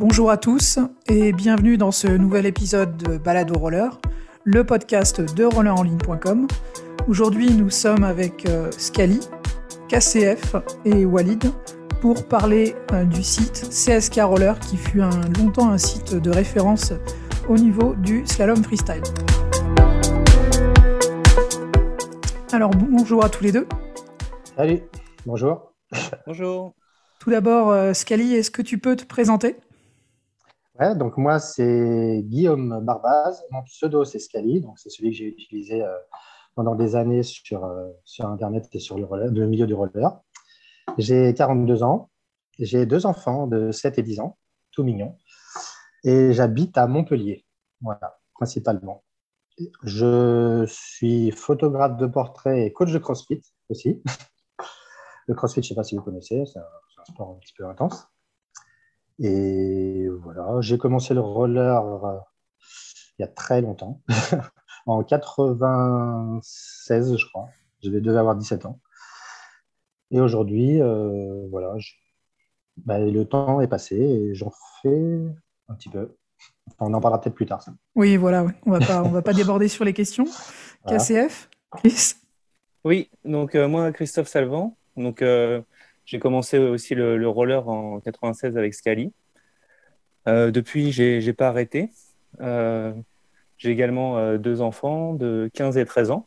Bonjour à tous et bienvenue dans ce nouvel épisode de Balado Roller, le podcast de rollerenligne.com. Aujourd'hui, nous sommes avec euh, Scali, KCF et Walid pour parler euh, du site CSK Roller qui fut un, longtemps un site de référence au niveau du slalom freestyle. Alors bonjour à tous les deux. Salut, bonjour. Bonjour. Tout d'abord, euh, Scali, est-ce que tu peux te présenter? Donc moi c'est Guillaume Barbaz, mon pseudo c'est Scali, donc c'est celui que j'ai utilisé euh, pendant des années sur, euh, sur Internet et sur le, milieu du roller. J'ai 42 ans, j'ai deux enfants de 7 et 10 ans, tout mignons, et j'habite à Montpellier, voilà, principalement. Je suis photographe de portrait et coach de CrossFit aussi. Le CrossFit, je ne sais pas si vous connaissez, c'est un sport un petit peu intense. Et voilà, j'ai commencé le roller euh, il y a très longtemps, en 96, je crois. Je devais avoir 17 ans. Et aujourd'hui, euh, voilà, je... bah, le temps est passé et j'en fais un petit peu. Enfin, on en parlera peut-être plus tard. Ça. Oui, voilà, ouais. on va va pas déborder sur les questions. Voilà. KCF, Chris? Oui, donc euh, moi, Christophe Salvant. Donc, euh, j'ai commencé aussi le, le, roller en 96 avec Scali. Euh, depuis, j'ai n'ai pas arrêté. Euh, j'ai également euh, deux enfants de 15 et 13 ans.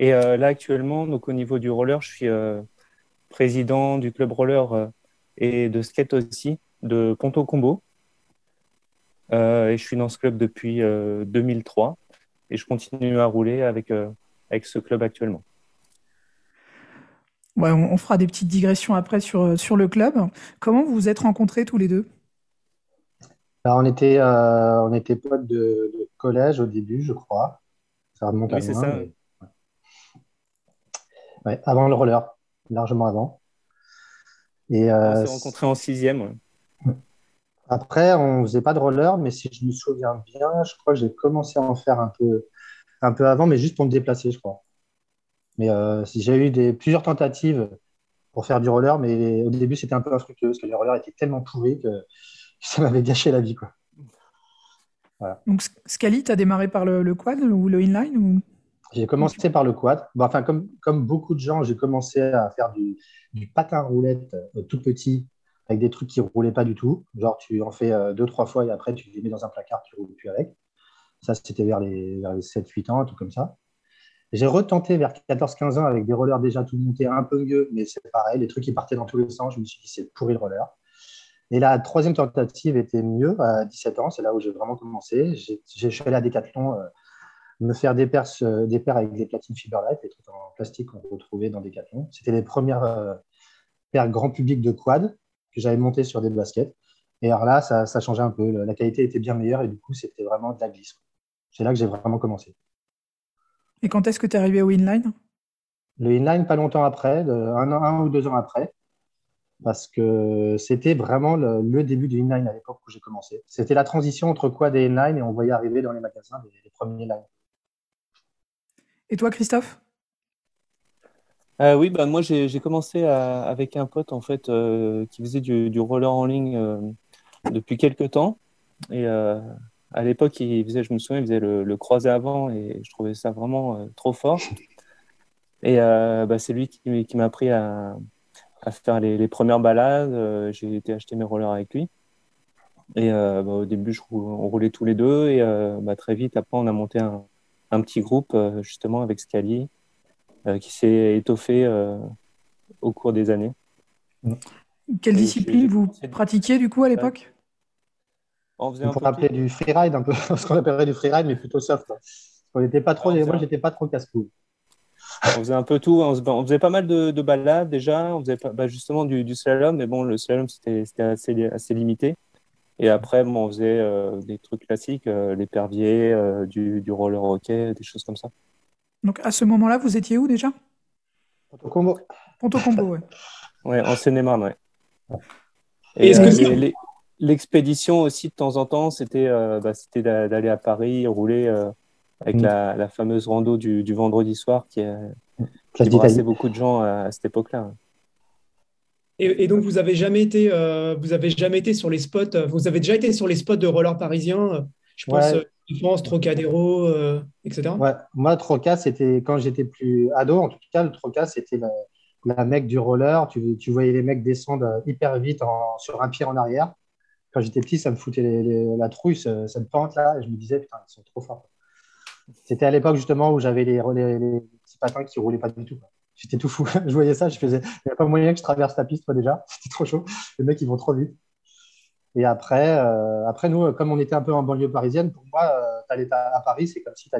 Et là, actuellement, donc, au niveau du roller, je suis président du club roller et de skate aussi de Ponto Combo. et je suis dans ce club depuis 2003 et je continue à rouler avec, avec ce club actuellement. Ouais, on, fera des petites digressions après sur, sur le club. Comment vous vous êtes rencontrés tous les deux? Alors, on était, euh, on était potes de, de, collège au début, je crois. Ça remonte oui, à c'est loin. ça. Mais... Ouais, avant le roller, largement avant. Et, euh, on s'est rencontrés en sixième. Ouais. Après, on ne faisait pas de roller, mais si je me souviens bien, je crois que j'ai commencé à en faire un peu, un peu avant, mais juste pour me déplacer, je crois. Mais euh, j'ai eu des, plusieurs tentatives pour faire du roller, mais au début, c'était un peu infructueux parce que les rollers étaient tellement pourris que ça m'avait gâché la vie. Quoi. Voilà. Donc, Scali, tu as démarré par le, le, quad ou le inline ou... J'ai commencé par le quad. Bon, enfin, comme, comme beaucoup de gens, j'ai commencé à faire du, du patin roulette euh, tout petit avec des trucs qui ne roulaient pas du tout. Genre, tu en fais euh, deux, trois fois et après, tu les mets dans un placard, tu ne roules plus avec. Ça, c'était vers les, vers les 7-8 ans, un truc comme ça. J'ai retenté vers 14-15 ans avec des rollers déjà tout montés un peu mieux, mais c'est pareil, les trucs qui partaient dans tous les sens. Je me suis dit, c'est pourri le roller. Et la troisième tentative était mieux à 17 ans, c'est là où j'ai vraiment commencé. Je suis allé à Decathlon euh, me faire des paires, euh, des paires avec des platines Fiberlight, des trucs en plastique qu'on retrouvait dans Decathlon. C'était les premières euh, paires grand public de quad que j'avais montées sur des baskets. Et alors là, ça, ça changeait un peu. La qualité était bien meilleure et du coup, c'était vraiment de la glisse. C'est là que j'ai vraiment commencé. Et quand est-ce que tu es arrivé au inline? Le inline, pas longtemps après, un ou deux ans après, parce que c'était vraiment le, le, début du inline à l'époque où j'ai commencé. C'était la transition entre quad et inline et on voyait arriver dans les magasins les, les premiers inline. Et toi, Christophe? Euh, Oui, bah, moi j'ai commencé à, avec un pote en fait euh, qui faisait du, du, roller en ligne euh, depuis quelques temps. Et euh, à l'époque, il faisait, je me souviens, il faisait le, le, croisé avant et je trouvais ça vraiment euh, trop fort. Et euh, bah, c'est lui qui, qui m'a appris à, à, faire les, les premières balades. Euh, J'ai été acheter mes rollers avec lui. Et bah, au début, je, on roulait tous les deux. Et bah, très vite, après, on a monté un, un petit groupe justement avec Scali qui s'est étoffé au cours des années. Quelle et discipline vous pratiquiez du coup à l'époque? On, on pourrait appeler du freeride un peu, ce qu'on appellerait du freeride, mais plutôt soft. On n'était pas trop, moi, j'étais pas trop casse-cou. On faisait un peu tout. On, on faisait pas mal de, de, balades déjà. On faisait pas, bah, justement du, du, slalom, mais bon, le slalom c'était assez, assez limité. Et après, bon, on faisait euh, des trucs classiques, euh, l'épervier, euh, du, du, roller hockey, des choses comme ça. Donc à ce moment-là, vous étiez où déjà? Ponto Combo. Ponto Combo, ouais. ouais, en Seine-et-Marne, ouais. Et, les, L'expédition aussi, de temps en temps, c'était euh, bah, d'aller à Paris, rouler euh, avec mmh. la, la, fameuse rando du, du, vendredi soir qui, euh, qui brassait beaucoup de gens à, à cette époque-là. Et, donc, vous avez jamais été, vous avez jamais été sur les spots. Vous avez déjà été sur les spots de roller parisiens. Je pense France, Trocadéro, etc. Ouais. Moi, Troca, c'était quand j'étais plus ado. En tout cas, le Troca, c'était la, la mec du roller. Tu, tu, voyais les mecs descendre hyper vite sur un pied en arrière. Quand j'étais petit, ça me foutait la trouille, cette pente là. Et je me disais, putain, ils sont trop forts. C'était à l'époque justement où j'avais les, les, petits patins qui roulaient pas du tout. J'étais tout fou. je voyais ça, je faisais. Il n'y a pas moyen que je traverse la piste, moi déjà. C'était trop chaud. Les mecs, ils vont trop vite. Et après, euh, après, nous, comme on était un peu en banlieue parisienne, pour moi, euh, à, Paris, c'est comme si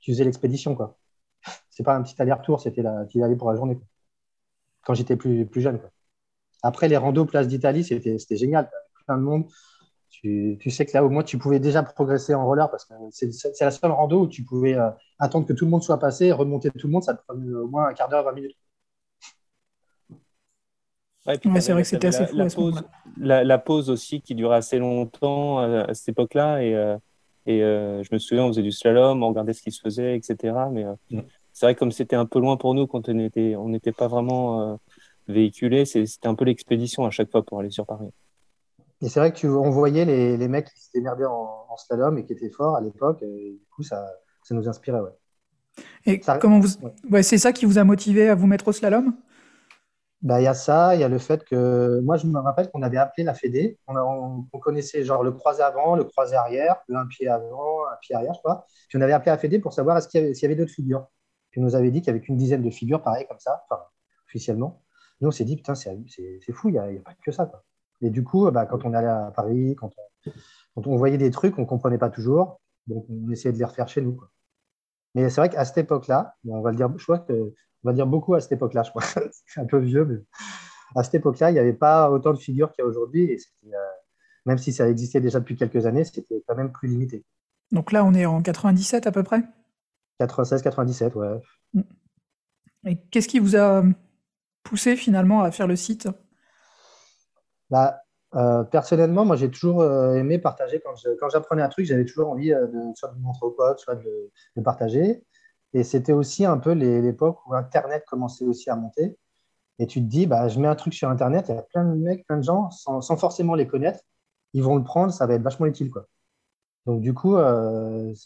tu faisais l'expédition. quoi. C'est pas un petit aller-retour, c'était la... tu y allais pour la journée. Quand j'étais plus, plus jeune. Après, les randos place d'Italie, c'était génial. Plein de monde tu, sais que là, au moins, tu pouvais déjà progresser en roller parce que c'est la seule rando où tu pouvais euh, attendre que tout le monde soit passé, remonter tout le monde, ça te prenait au moins un quart d'heure, 20 minutes. c'est vrai que c'était assez la, fou. La, pause, aussi qui durait assez longtemps euh, à, cette époque-là. Et, euh, et je me souviens, on faisait du slalom, on regardait ce qui se faisait, etc. Mais mm. c'est vrai que comme c'était un peu loin pour nous quand on n'était on pas vraiment véhiculé, c'était un peu l'expédition à chaque fois pour aller sur Paris. Et c'est vrai que tu, on voyait les, les mecs qui s'étaient merdés en, slalom et qui étaient forts à l'époque. Et du coup, ça, ça nous inspirait. Ouais. Et comment vous... Ouais. c'est ça qui vous a motivé à vous mettre au slalom? Bah, il y a ça, il y a le fait que moi je me rappelle qu'on avait appelé la Fédé, on, on, connaissait genre le croisé avant, le croisé arrière, le un pied avant, un pied arrière, je crois. Puis on avait appelé la Fédé pour savoir s'il y avait, d'autres figures. Puis on nous avait dit qu'il y avait qu'une dizaine de figures, pareil comme ça, enfin officiellement. Nous on s'est dit putain c'est fou, il n'y a, a, pas que ça. Quoi. Et du coup, bah, quand on allait à Paris, quand on, voyait des trucs, on ne comprenait pas toujours. Donc, on essayait de les refaire chez nous. Mais c'est vrai qu'à cette époque-là, on va le dire, je crois que, on va dire beaucoup à cette époque-là, je crois. c'est un peu vieux, mais à cette époque-là, il n'y avait pas autant de figures qu'il y a aujourd'hui. Et euh, même si ça existait déjà depuis quelques années, c'était quand même plus limité. Donc là, on est en 97 à peu près? 96, 97, ouais. Et qu'est-ce qui vous a poussé finalement à faire le site? Bah, euh, personnellement, moi, j'ai toujours euh, aimé partager. Quand, j'apprenais un truc, j'avais toujours envie euh, de, soit de montrer aux potes, soit de le partager. Et c'était aussi un peu l'époque où Internet commençait aussi à monter. Et tu te dis, bah, je mets un truc sur Internet, il y a plein de mecs, plein de gens, sans, forcément les connaître, ils vont le prendre, ça va être vachement utile. Donc, du coup,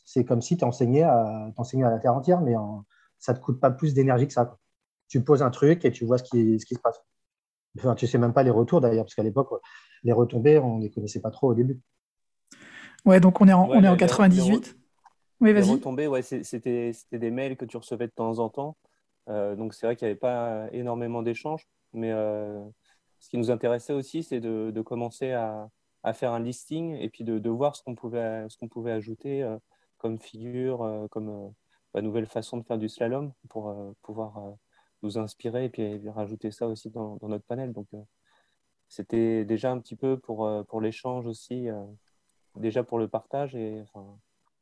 c'est comme si tu enseignais à, à la terre entière, mais ça ne te coûte pas plus d'énergie que ça. Tu poses un truc et tu vois ce qui se passe. Enfin, tu sais même pas les retours d'ailleurs, parce qu'à l'époque, les retombées, on ne les connaissait pas trop au début. Ouais, donc on est en, on est en 98. oui, vas-y. Les retombées, ouais, c'était des mails que tu recevais de temps en temps. Euh, donc c'est vrai qu'il n'y avait pas énormément d'échanges. Mais euh, ce qui nous intéressait aussi, c'est de, de, commencer à, à, faire un listing et puis de, de voir ce qu'on pouvait, qu'on pouvait ajouter euh, comme figure, comme bah, nouvelle façon de faire du slalom pour pouvoir nous inspirer et puis rajouter ça aussi dans, notre panel. Donc, euh, c'était déjà un petit peu pour, euh, pour l'échange aussi, euh, déjà pour le partage et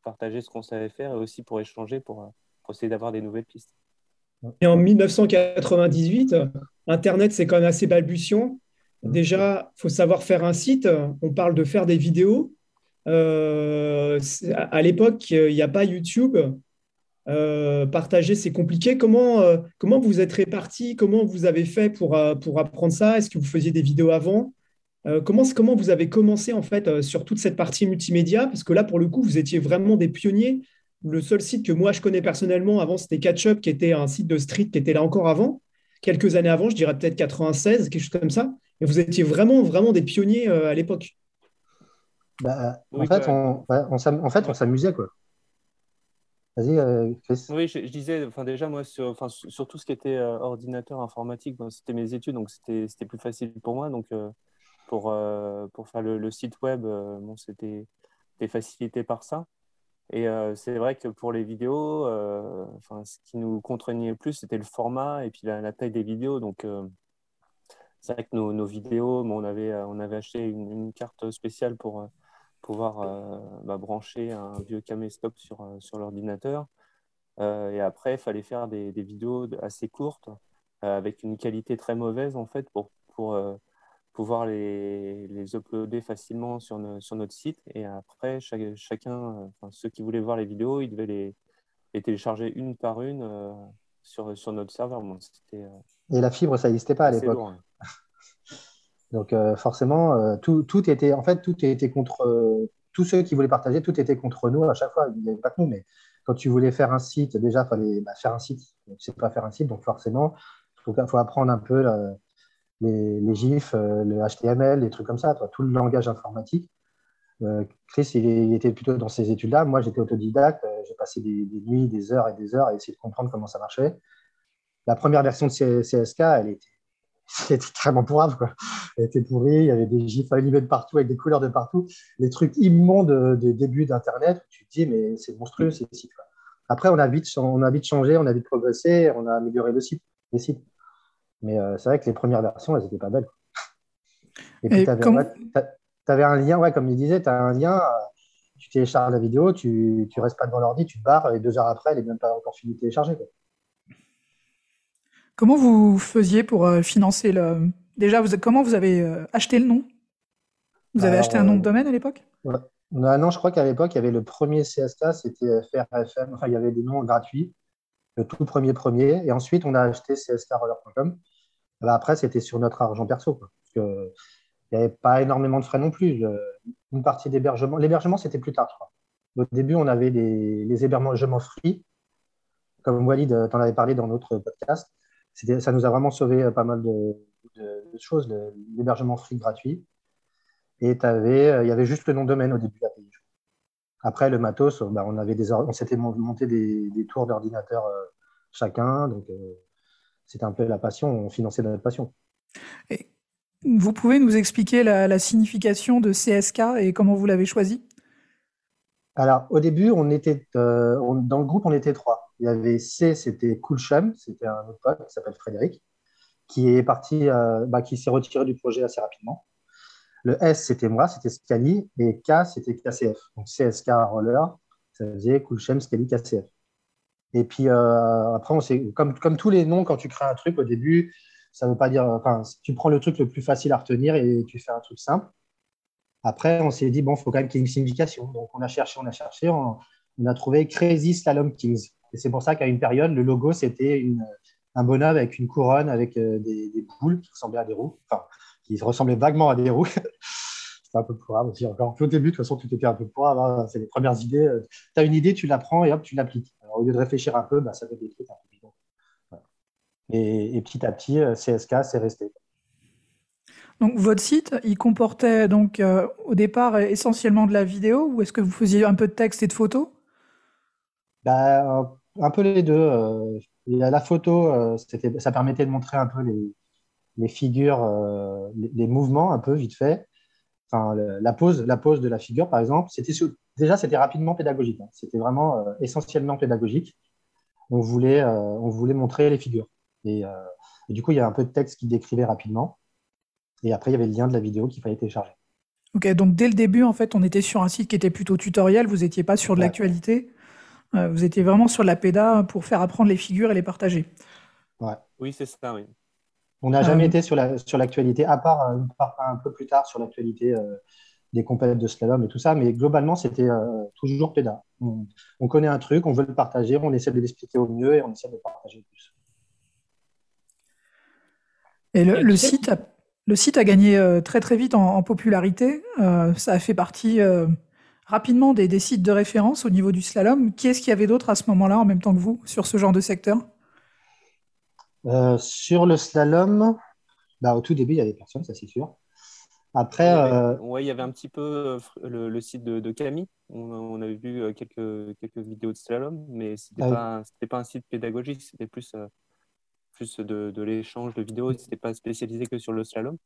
partager ce qu'on savait faire et aussi pour échanger, pour, essayer d'avoir des nouvelles pistes. Et en 1998, Internet, c'est quand même assez balbutiant. Déjà, il faut savoir faire un site. On parle de faire des vidéos. à l'époque, il n'y a pas YouTube. Euh, partager, c'est compliqué. Comment, euh, comment vous êtes répartis? Comment vous avez fait pour, euh, pour apprendre ça? Est-ce que vous faisiez des vidéos avant? Comment, comment vous avez commencé en fait sur toute cette partie multimédia? Parce que là, pour le coup, vous étiez vraiment des pionniers. Le seul site que moi je connais personnellement avant, c'était Catchup, qui était un site de street qui était là encore avant, quelques années avant, je dirais peut-être 96, quelque chose comme ça. Et vous étiez vraiment, vraiment des pionniers à l'époque. Bah, en, fait, on, en fait, on s'amusait quoi. Vas-y, euh, Chris. Oui, je, disais, enfin, déjà, moi, sur, enfin, sur tout ce qui était euh, ordinateur informatique, c'était mes études, donc c'était plus facile pour moi. Donc, euh, pour, pour faire le, site web, bon, c'était facilité par ça. Et c'est vrai que pour les vidéos, enfin, ce qui nous contraignait le plus, c'était le format et puis la, taille des vidéos. Donc, c'est vrai que nos, nos vidéos, on, avait, on avait acheté une carte spéciale pour pouvoir euh, bah, brancher un vieux caméscope sur, euh, sur l'ordinateur. Euh, et après, il fallait faire des, des, vidéos assez courtes avec une qualité très mauvaise en fait pour, pour pouvoir les, les, uploader facilement sur, sur, notre site. Et après, chacun, ceux qui voulaient voir les vidéos, ils devaient les, les télécharger une par une sur, sur notre serveur. et la fibre, ça n'existait pas à l'époque. Donc euh, forcément, euh, tout, tout, était, en fait, tout était contre euh, tous ceux qui voulaient partager, tout était contre nous à chaque fois. Il n'y avait pas que nous, mais quand tu voulais faire un site, déjà, il fallait bah, faire un site. Tu sais pas faire un site, donc forcément, il faut, faut, apprendre un peu les, GIFs, le HTML, les trucs comme ça, tout le langage informatique. Chris, il, était plutôt dans ces études-là. Moi, j'étais autodidacte. J'ai passé des, des, nuits, des heures et des heures à essayer de comprendre comment ça marchait. La première version de CSK, elle était c'était extrêmement pourrave. Quoi. Elle était pourrie, il y avait des gifs animés de partout, avec des couleurs de partout. Les trucs immondes des débuts d'Internet, tu te dis, mais c'est monstrueux ces sites. Quoi. Après, on a, vite, on a vite changé, on a vite progressé, on a amélioré le site, les sites. Mais euh, c'est vrai que les premières versions, elles n'étaient pas belles. Et puis, tu avais, comme... avais, un lien, ouais, comme il disait, tu as un lien, tu télécharges la vidéo, tu ne restes pas devant l'ordi, tu te barres, et deux heures après, elle n'est même pas encore finie de télécharger. Quoi. Comment vous faisiez pour euh, financer le. Déjà, vous, comment vous avez euh, acheté le nom? Vous avez acheté un nom de euh, domaine à l'époque? Non, je crois qu'à l'époque, il y avait le premier CSK, c'était FRFM. Enfin, il y avait des noms gratuits, le tout premier premier. Et ensuite, on a acheté cskroller.com. Bah, après, c'était sur notre argent perso. parce que il n'y avait pas énormément de frais non plus. Une partie d'hébergement. L'hébergement, c'était plus tard, je crois. Au début, on avait les, les hébergements free. Comme Walid t'en avait parlé dans notre podcast ça nous a vraiment sauvé euh, pas mal de, choses, l'hébergement free gratuit. Et euh, il y avait juste le nom de domaine au début de la. Après, le matos, bah, on, avait des, on s'était monté des, tours d'ordinateur euh, chacun. Donc, c'était un peu la passion, on finançait notre passion. Et vous pouvez nous expliquer la, signification de CSK et comment vous l'avez choisi? Alors, au début, on était, dans le groupe, on était trois. Il y avait C, c'était Coolsham, c'était un autre pote qui s'appelle Frédéric, qui est parti, euh, bah, qui s'est retiré du projet assez rapidement. Le S, c'était moi, c'était Scali, et K, c'était KCF. Donc CSK Roller, ça faisait Coolsham, Scali, KCF. Et puis euh, après, on comme, comme tous les noms, quand tu crées un truc au début, ça ne veut pas dire. Enfin, tu prends le truc le plus facile à retenir et tu fais un truc simple. Après, on s'est dit, bon, il faut quand même qu'il y ait une signification. Donc, on a cherché, on a cherché, on a trouvé Crazy Slalom Kings. Et c'est pour ça qu'à une période, le logo, c'était un bonhomme avec une couronne, avec euh, des, boules qui ressemblaient à des roues, enfin, qui ressemblaient vaguement à des roues. C'était un peu pourrave aussi. Encore au début, de toute façon, tout était un peu pourrave. Hein. C'est les premières idées. Tu as une idée, tu la prends et hop, tu l'appliques. Au lieu de réfléchir un peu, bah, ça fait des trucs un peu bidons. Et, petit à petit, euh, CSK, c'est resté. Donc votre site, il comportait donc euh, au départ essentiellement de la vidéo ou est-ce que vous faisiez un peu de texte et de photos? Bah, un peu les deux. Euh, la photo, euh, ça permettait de montrer un peu les, figures, euh, les, mouvements un peu vite fait. Enfin, la pose, la pose de la figure, par exemple, c'était déjà c'était rapidement pédagogique. Hein. C'était vraiment essentiellement pédagogique. On voulait, on voulait montrer les figures. Et, du coup, il y a un peu de texte qui décrivait rapidement. Et après, il y avait le lien de la vidéo qu'il fallait télécharger. Ok, donc dès le début, en fait, on était sur un site qui était plutôt tutoriel. Vous n'étiez pas sur de l'actualité? Euh, vous étiez vraiment sur la PEDA pour faire apprendre les figures et les partager. Ouais. Oui, c'est ça, oui. On n'a jamais euh, été sur l'actualité, sur à part un, peu plus tard sur l'actualité euh, des compétences de slalom et tout ça, mais globalement, c'était toujours PEDA. On, connaît un truc, on veut le partager, on essaie de l'expliquer au mieux et on essaie de le partager le plus. Et le, site, a, le site a gagné très très vite en, popularité. ça a fait partie rapidement des, sites de référence au niveau du slalom. Qui est-ce qu'il y avait d'autre à ce moment-là, en même temps que vous, sur ce genre de secteur? Euh, Sur le slalom, bah, au tout début, il y avait personne, ça c'est sûr. Après, ouais, il y avait un petit peu euh, le, site de, Camille. On, avait vu euh, quelques, quelques vidéos de slalom, mais ce n'était ah pas, pas, un site pédagogique, c'était plus, plus de, de l'échange de vidéos. Ce n'était pas spécialisé que sur le slalom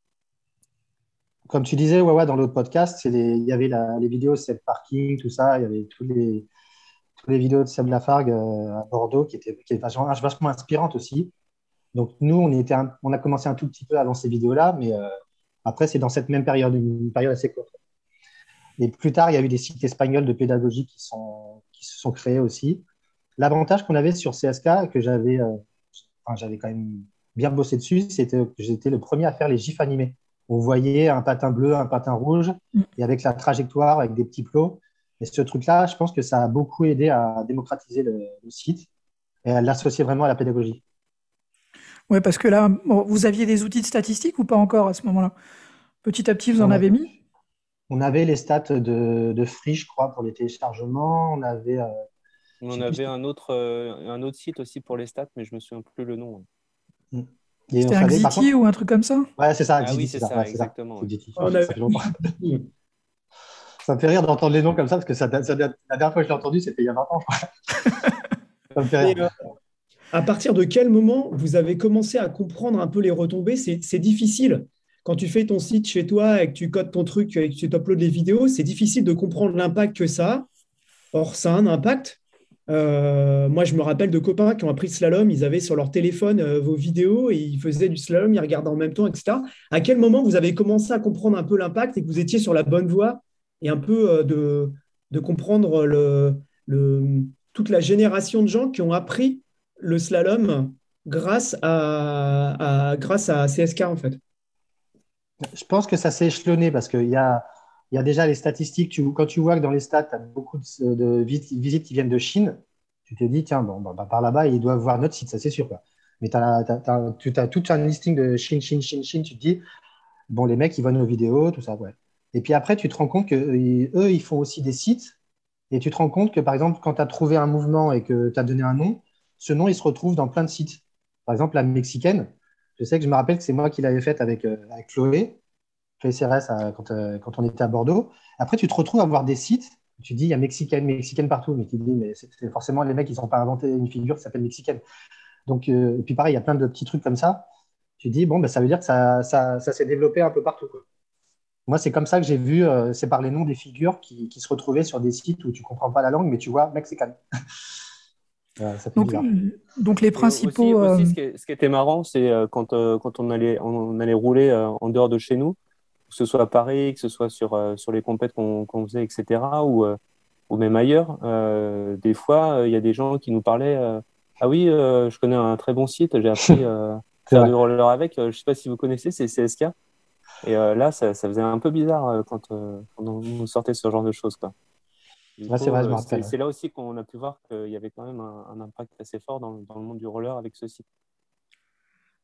comme tu disais, ouais, dans l'autre podcast, il y avait les vidéos Seb Parking, tout ça. Il y avait tous les, vidéos de Seb Lafargue euh, à Bordeaux qui étaient, qui vachement, inspirantes aussi. Donc, nous, on, a commencé un tout petit peu avant ces vidéos-là, mais euh, après, c'est dans cette même période, une période assez courte. Et plus tard, il y a eu des sites espagnols de pédagogie qui, se sont créés aussi. L'avantage qu'on avait sur CSK, que j'avais euh, quand même bien bossé dessus, c'était que j'étais le premier à faire les gifs animés on voyait un patin bleu, un patin rouge, mm. et avec la trajectoire, avec des petits plots. Et ce truc-là, je pense que ça a beaucoup aidé à démocratiser le, site et à l'associer vraiment à la pédagogie. Oui, parce que là, vous aviez des outils de statistique ou pas encore à ce moment-là? Petit à petit, vous en avez mis? On avait les stats de, de Free, je crois, pour les téléchargements. On avait. on avait un autre, un autre site aussi pour les stats, mais je me souviens plus le nom. Mm. C'était un Xiti ou un truc comme ça Ouais, c'est ça. Ah oui, c'est ça, exactement. Ça, me fait rire d'entendre les noms comme ça, parce que ça, la dernière fois que je l'ai entendu, c'était il y a 20 ans, je crois. ça me fait rire. Euh, à partir de quel moment vous avez commencé à comprendre un peu les retombées? C'est difficile. Quand tu fais ton site chez toi et que tu codes ton truc et que tu uploads les vidéos, c'est difficile de comprendre l'impact que ça a. Or, ça a un impact. Euh, moi, je me rappelle de copains qui ont appris le slalom, ils avaient sur leur téléphone euh, vos vidéos et ils faisaient du slalom, ils regardaient en même temps, etc. À quel moment vous avez commencé à comprendre un peu l'impact et que vous étiez sur la bonne voie et un peu euh, de, comprendre toute la génération de gens qui ont appris le slalom grâce à, grâce à CSK en fait? Je pense que ça s'est échelonné parce qu'il y a, il y a déjà les statistiques. Tu, quand tu vois que dans les stats, tu as beaucoup de, visites qui viennent de Chine, tu te dis, tiens, bon, bah, par là-bas, ils doivent voir notre site, ça c'est sûr. Mais tu as, tout un listing de Chine, Chine, Chine, Chine. Tu te dis, bon, les mecs, ils voient nos vidéos, tout ça. Et puis après, tu te rends compte qu'eux, ils font aussi des sites. Et tu te rends compte que, par exemple, quand tu as trouvé un mouvement et que tu as donné un nom, ce nom, il se retrouve dans plein de sites. Par exemple, la mexicaine, je sais que je me rappelle que c'est moi qui l'avais faite avec, euh, avec Chloé. CRS quand, euh, quand, on était à Bordeaux. Après, tu te retrouves à voir des sites. Tu dis, il y a mexicaine, mexicaine partout. Mais tu te dis, mais c'est forcément les mecs, ils n'ont pas inventé une figure qui s'appelle mexicaine. Donc, euh, et puis pareil, il y a plein de petits trucs comme ça. Tu dis, bon, ben, ça veut dire que ça, ça, ça s'est développé un peu partout. Moi, c'est comme ça que j'ai vu, euh, c'est par les noms des figures qui, qui, se retrouvaient sur des sites où tu ne comprends pas la langue, mais tu vois mexicaine. donc, donc, les principaux. Aussi, ce, qui ce, qui était marrant, c'est quand, quand on, allait, on allait rouler en dehors de chez nous, que ce soit à Paris, que ce soit sur, euh, sur les compètes qu'on faisait, etc., ou, euh, ou même ailleurs, euh, des fois, il y a des gens qui nous parlaient Ah oui, je connais un très bon site, j'ai appris à faire du roller avec. je ne sais pas si vous connaissez, c'est CSK. Et là, ça, ça, faisait un peu bizarre quand, on sortait ce genre de choses. c'est là aussi qu'on a pu voir qu'il y avait quand même un, impact assez fort dans, dans, le monde du roller avec ce site.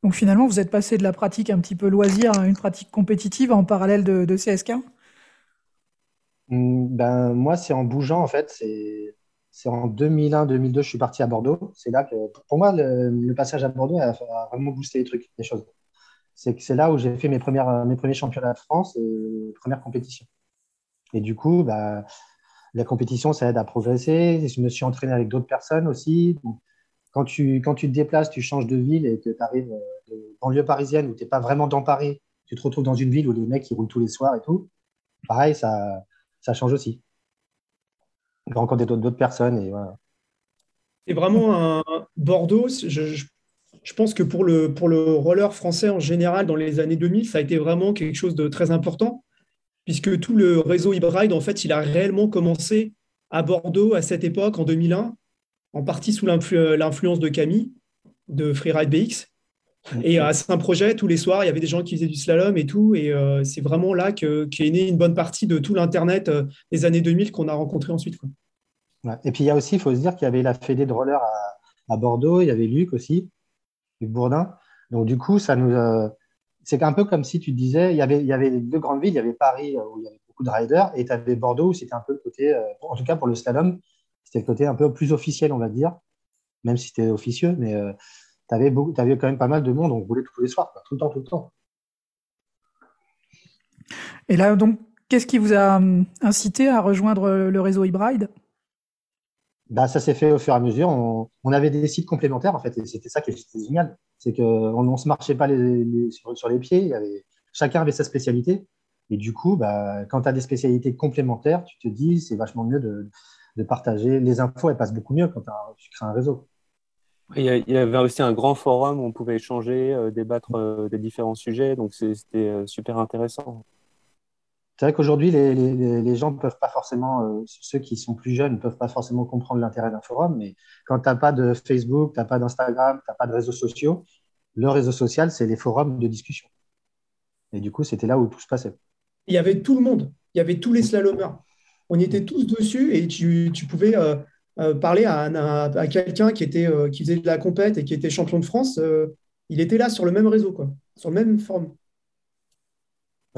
Donc finalement, vous êtes passé de la pratique un petit peu loisir à une pratique compétitive en parallèle de, CSK hmm, ben, Moi, c'est en bougeant, en fait. C'est en 2001-2002, je suis parti à Bordeaux. C'est là que, pour moi, le, passage à Bordeaux a, vraiment boosté les trucs, les choses. C'est c'est là où j'ai fait mes, premières, mes premiers championnats de France et mes premières compétitions. Et du coup, bah, la compétition, ça aide à progresser. Je me suis entraîné avec d'autres personnes aussi quand tu, quand tu te déplaces, tu changes de ville et que tu arrives euh, de banlieue parisienne où tu n'es pas vraiment dans Paris, tu te retrouves dans une ville où les mecs ils roulent tous les soirs et tout, pareil, ça, ça change aussi. Tu rencontres d'autres personnes et voilà. C'est vraiment un Bordeaux. Je, je, pense que pour le, pour le roller français en général, dans les années 2000, ça a été vraiment quelque chose de très important, puisque tout le réseau e en fait, il a réellement commencé à Bordeaux à cette époque, en 2001 en partie sous l'influence de Camille, de Freeride BX. Et à Saint-Projet, tous les soirs, il y avait des gens qui faisaient du slalom et tout. Et euh, c'est vraiment là qu'est est née une bonne partie de tout l'Internet euh, des années 2000 qu'on a rencontré ensuite. Et puis il y a aussi, il faut se dire qu'il y avait la Fédé de roller à, Bordeaux, il y avait Luc aussi, Luc Bourdin. Donc du coup, ça nous, euh, c'est un peu comme si tu disais, il y avait, il y avait deux grandes villes, il y avait Paris où il y avait beaucoup de riders, et tu avais Bordeaux où c'était un peu le côté, en tout cas pour le slalom, c'était le côté un peu plus officiel, on va dire, même si c'était officieux, mais euh, tu avais, avais, quand même pas mal de monde, on roulait tous les soirs, tout le temps, tout le temps. Et là, donc, qu'est-ce qui vous a hum, incité à rejoindre le réseau e bah, ça s'est fait au fur et à mesure. On, avait des sites complémentaires, en fait, et c'était ça qui était génial. C'est qu'on ne se marchait pas les, sur, les pieds, il y avait, chacun avait sa spécialité. Et du coup, bah, quand tu as des spécialités complémentaires, tu te dis, c'est vachement mieux de, de partager. Les infos, elles passent beaucoup mieux quand tu crées un réseau. Il y avait aussi un grand forum où on pouvait échanger, euh, débattre euh, des différents sujets, donc c'était euh, super intéressant. C'est vrai qu'aujourd'hui, les, les, gens ne peuvent pas forcément, ceux qui sont plus jeunes ne peuvent pas forcément comprendre l'intérêt d'un forum, mais quand tu n'as pas de Facebook, tu n'as pas d'Instagram, tu n'as pas de réseaux sociaux, le réseau social, c'est les forums de discussion. Et du coup, c'était là où tout se passait. Il y avait tout le monde, il y avait tous les slalomers on y était tous dessus et tu, pouvais euh, euh, parler à, quelqu'un qui, était, euh, qui faisait de la compète et qui était champion de France. il était là sur le même réseau, quoi, sur le même forum.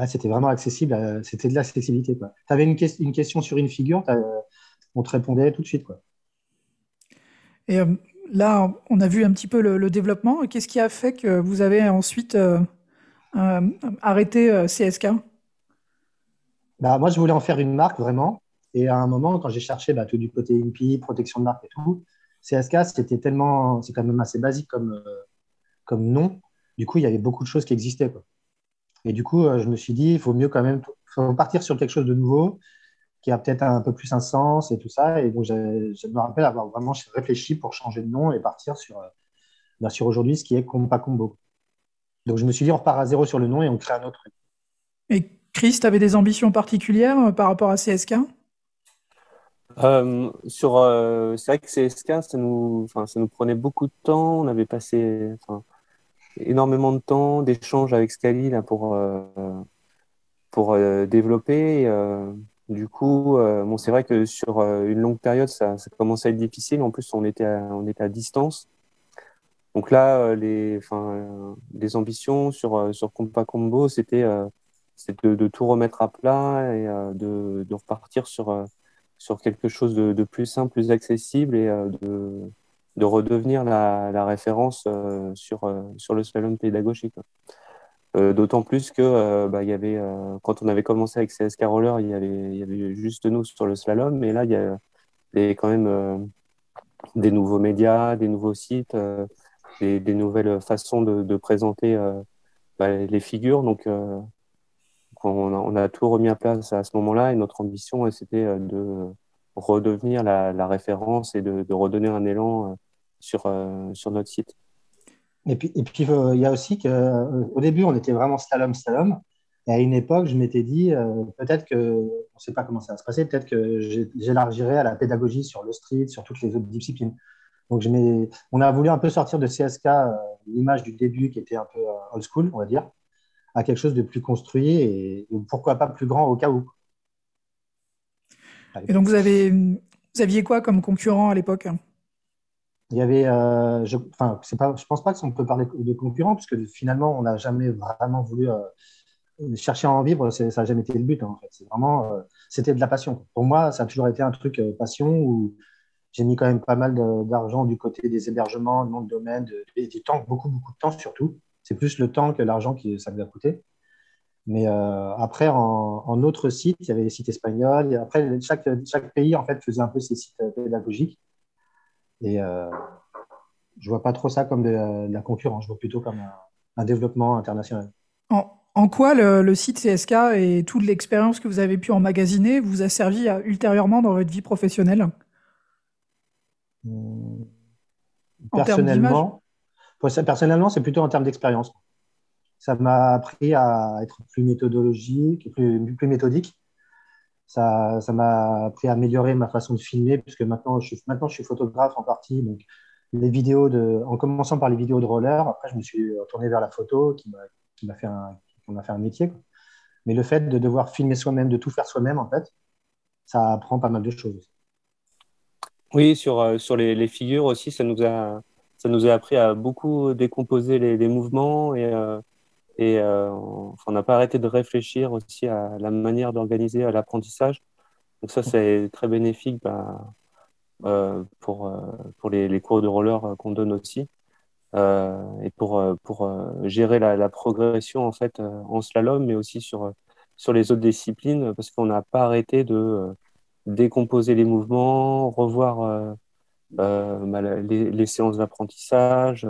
c'était vraiment accessible, c'était de l'accessibilité. Tu avais une, une, question sur une figure, on te répondait tout de suite. Quoi. Et là, on a vu un petit peu le, développement. Qu'est-ce qui a fait que vous avez ensuite euh, euh, arrêté euh, CSK bah, Moi, je voulais en faire une marque vraiment. Et à un moment, quand j'ai cherché bah, tout du côté INPI, protection de marque et tout, CSK, c'était tellement, c'est quand même assez basique comme, comme nom. Du coup, il y avait beaucoup de choses qui existaient. Et du coup, je me suis dit, il faut mieux quand même faut partir sur quelque chose de nouveau qui a peut-être un peu plus un sens et tout ça. Et donc, je, me rappelle avoir vraiment réfléchi pour changer de nom et partir sur, euh, bah, sur aujourd'hui ce qui est Compa Combo. Donc, je me suis dit, on repart à zéro sur le nom et on crée un autre Chris, tu avais des ambitions particulières euh, par rapport à CSK euh, sur, c'est vrai que CSK, ça nous, ça nous prenait beaucoup de temps. On avait passé énormément de temps d'échanges avec Scali pour, pour développer. Du coup, euh, bon, c'est vrai que sur euh, une longue période, ça, ça commençait à être difficile. En plus, on était à, on était à distance. Donc là, euh, les, les ambitions sur, sur Compa Combo, c'était de, de, tout remettre à plat et de, de, repartir sur, sur quelque chose de, plus simple, plus accessible et de, de redevenir la, référence sur, sur le slalom pédagogique. Euh, d'autant plus que euh, bah, y avait, euh, quand on avait commencé avec CSK Roller, il y avait, juste nous sur le slalom, mais là, il y a, quand même des nouveaux médias, des nouveaux sites, des, des, nouvelles façons de, de présenter bah, les figures. Donc, on a, tout remis à place à ce moment-là et notre ambition, c'était de redevenir la, référence et de, redonner un élan sur, sur notre site. Et puis, et puis euh, il y a aussi qu'au euh, début, on était vraiment slalom, slalom. Et à une époque, je m'étais dit, euh, peut-être que, on ne sait pas comment ça va se passer, peut-être que j'élargirais à la pédagogie sur le street, sur toutes les autres disciplines. Donc, on a voulu un peu sortir de CSK l'image du début qui était un peu old school, on va dire, à quelque chose de plus construit et, pourquoi pas plus grand au cas où. Et donc, vous, avez, vous aviez quoi comme concurrent à l'époque? Il y avait, euh, je, enfin, c'est pas, je pense pas qu'on peut parler de concurrents, puisque finalement, on n'a jamais vraiment voulu euh, chercher à en vivre. Ça n'a jamais été le but, hein, en fait. C'est vraiment, euh, c'était de la passion. Pour moi, ça a toujours été un truc passion où j'ai mis quand même pas mal d'argent du côté des hébergements, le nom de domaine, du temps, beaucoup, beaucoup de temps surtout. C'est plus le temps que l'argent qui ça nous a coûté. Mais après, en, en autres sites, il y avait les sites espagnols. Et après, chaque, chaque pays en fait faisait un peu ses sites pédagogiques. Et euh, je vois pas trop ça comme de la, concurrence, je vois plutôt comme un, développement international. En, quoi le, site CSK et toute l'expérience que vous avez pu emmagasiner vous a servi ultérieurement dans votre vie professionnelle? Hmm. Personnellement, personnellement, c'est plutôt en termes d'expérience. Ça m'a appris à être plus méthodologique, plus, méthodique ça, ça m'a appris à améliorer ma façon de filmer, puisque maintenant je, suis, maintenant, je suis photographe en partie. Donc, les vidéos de, en commençant par les vidéos de roller, après, je me suis tourné vers la photo qui m'a fait, un, fait un métier. Mais le fait de devoir filmer soi-même, de tout faire soi-même, en fait, ça apprend pas mal de choses. Oui, sur, euh, sur les, figures aussi, ça nous, a, ça nous a appris à beaucoup décomposer les, mouvements et, euh, euh, on n'a pas arrêté de réfléchir aussi à la manière d'organiser l'apprentissage. Donc ça, c'est très bénéfique bah, euh, pour, les, cours de roller qu'on donne aussi. et pour, gérer la, progression en fait en slalom, mais aussi sur, les autres disciplines, parce qu'on n'a pas arrêté de décomposer les mouvements, revoir les, les, séances d'apprentissage,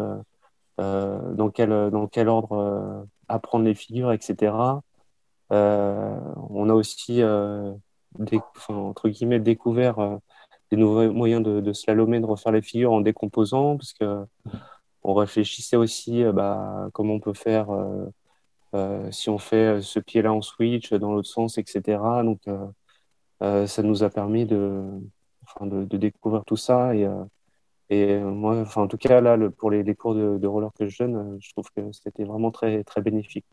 dans, quel, dans quel ordre apprendre les figures, etc. Euh, on a aussi, euh, entre guillemets, découvert euh, des nouveaux moyens de, de slalomer, de refaire les figures en décomposant, parce que on réfléchissait aussi bah, comment on peut faire si on fait ce pied-là en switch dans l'autre sens, etc. Donc, ça nous a permis de, de, de, découvrir tout ça et et moi, enfin, en tout cas, là, le, pour les, les, cours de, de, roller que je donne, euh, je trouve que c'était vraiment très, très bénéfique.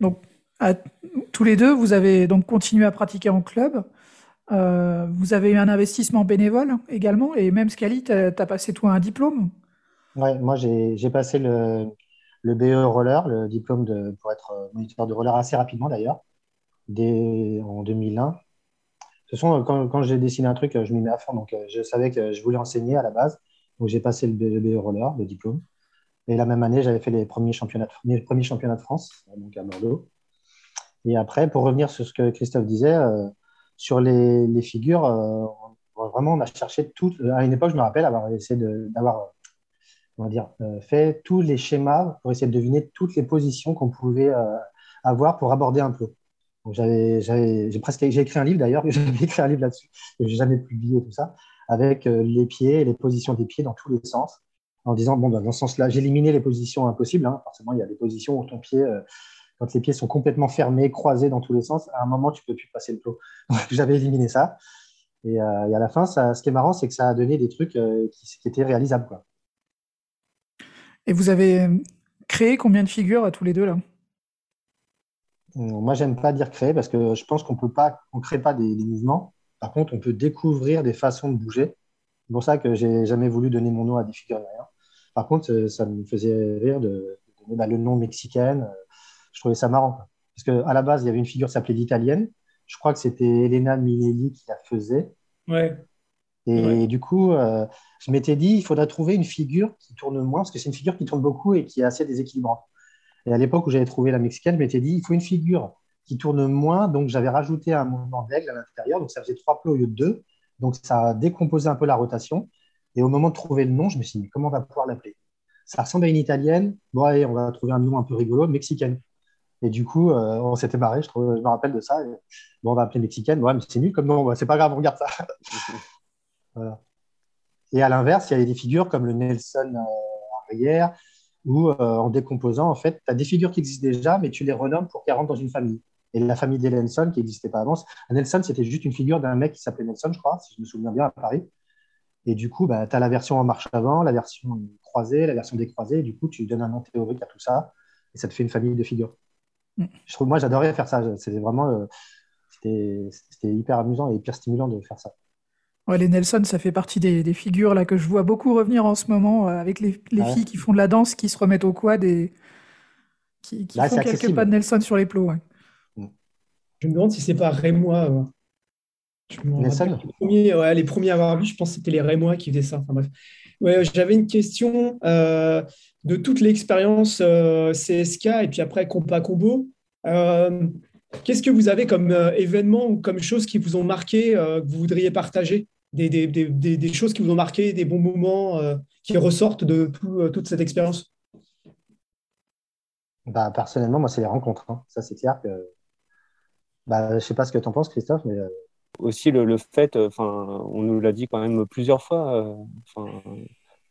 Donc, à, tous les deux, vous avez donc continué à pratiquer en club. Euh, vous avez eu un investissement bénévole également. Et même Scali, tu as, passé toi un diplôme? Ouais, moi, j'ai passé le. le BE roller, le diplôme de, pour être moniteur de roller assez rapidement d'ailleurs, dès en 2001. De toute façon, quand, j'ai dessiné un truc, je m'y mets à fond. Donc, je savais que je voulais enseigner à la base. Donc, j'ai passé le BE roller, le diplôme. Et la même année, j'avais fait les premiers championnats, les premiers championnats de France, donc à Bordeaux. Et après, pour revenir sur ce que Christophe disait, euh, sur les, figures, euh, vraiment, on a cherché tout. À une époque, je me rappelle avoir essayé d'avoir, euh, fait tous les schémas pour essayer de deviner toutes les positions qu'on pouvait avoir pour aborder un plot. J'ai presque, j'ai écrit un livre d'ailleurs, j'avais écrit un livre là-dessus, j'ai jamais publié tout ça, avec les pieds et les positions des pieds dans tous les sens en disant, bon, bah, dans ce sens-là, j'ai éliminé les positions impossibles. Hein. Forcément, il y a des positions où ton pied, euh, quand les pieds sont complètement fermés, croisés dans tous les sens, à un moment, tu ne peux plus passer le plot. J'avais éliminé ça. Euh, et, à la fin, ce qui est marrant, c'est que ça a donné des trucs euh, qui, étaient réalisables. Et vous avez créé combien de figures à tous les deux là? Moi, j'aime pas dire créer parce que je pense qu'on peut pas, on crée pas des, des, mouvements. Par contre, on peut découvrir des façons de bouger. C'est pour ça que j'ai jamais voulu donner mon nom à des figures. Par contre, euh, ça me faisait rire de, donner bah, le nom mexicaine. Euh, je trouvais ça marrant. Parce qu'à la base, il y avait une figure qui s'appelait l'italienne. Je crois que c'était Elena Minelli qui la faisait. Ouais. Et du coup, euh, je m'étais dit, il faudrait trouver une figure qui tourne moins, parce que c'est une figure qui tourne beaucoup et qui est assez déséquilibrante. Et à l'époque où j'avais trouvé la mexicaine, je m'étais dit, il faut une figure qui tourne moins. Donc, j'avais rajouté un mouvement d'aigle à l'intérieur. Donc, ça faisait trois plots au lieu de deux. Donc, ça a décomposé un peu la rotation. Et au moment de trouver le nom, je me suis dit, comment on va pouvoir l'appeler? Ça ressemble à une italienne. Bon, allez, on va trouver un nom un peu rigolo, mexicaine. Et du coup, euh, on s'était barré, je, me rappelle de ça. bon, on va appeler mexicaine. Ouais, mais c'est nul comme nom. C'est pas grave, on regarde ça. Et à l'inverse, il y a des figures comme le Nelson euh, arrière, où euh, en décomposant, en fait, tu as des figures qui existent déjà, mais tu les renommes pour qu'elles rentrent dans une famille. Et la famille des Nelson, qui n'existait pas avant, Nelson, c'était juste une figure d'un mec qui s'appelait Nelson, je crois, si je me souviens bien, à Paris. Et du coup, bah, tu as la version en marche avant, la version croisée, la version décroisée. Et du coup, tu donnes un nom théorique à tout ça. Et ça te fait une famille de figures. Je trouve, moi, j'adorais faire ça. C'était vraiment. Euh, c'était hyper amusant et hyper stimulant de faire ça. Ouais, les Nelson, ça fait partie des, figures là, que je vois beaucoup revenir en ce moment euh, avec les, filles qui font de la danse, qui se remettent au quad et qui, font quelques pas de Nelson sur les plots. Je me demande si c'est pas Rémois. Euh, les premiers, à avoir vu, je pense que c'était les Rémois qui faisaient ça. J'avais une question euh, de toute l'expérience euh, CSK et puis après Compa Combo. Euh, qu'est-ce que vous avez comme événement ou comme choses qui vous ont marqué, que vous voudriez partager? Des, des, des, des, choses qui vous ont marqué, des bons moments qui ressortent de toute cette expérience? Bah, Personnellement, moi, c'est les rencontres. Hein. Ça, c'est clair que. Bah, je ne sais pas ce que tu en penses, Christophe, mais aussi le, fait, euh, enfin, on nous l'a dit quand même plusieurs fois, euh,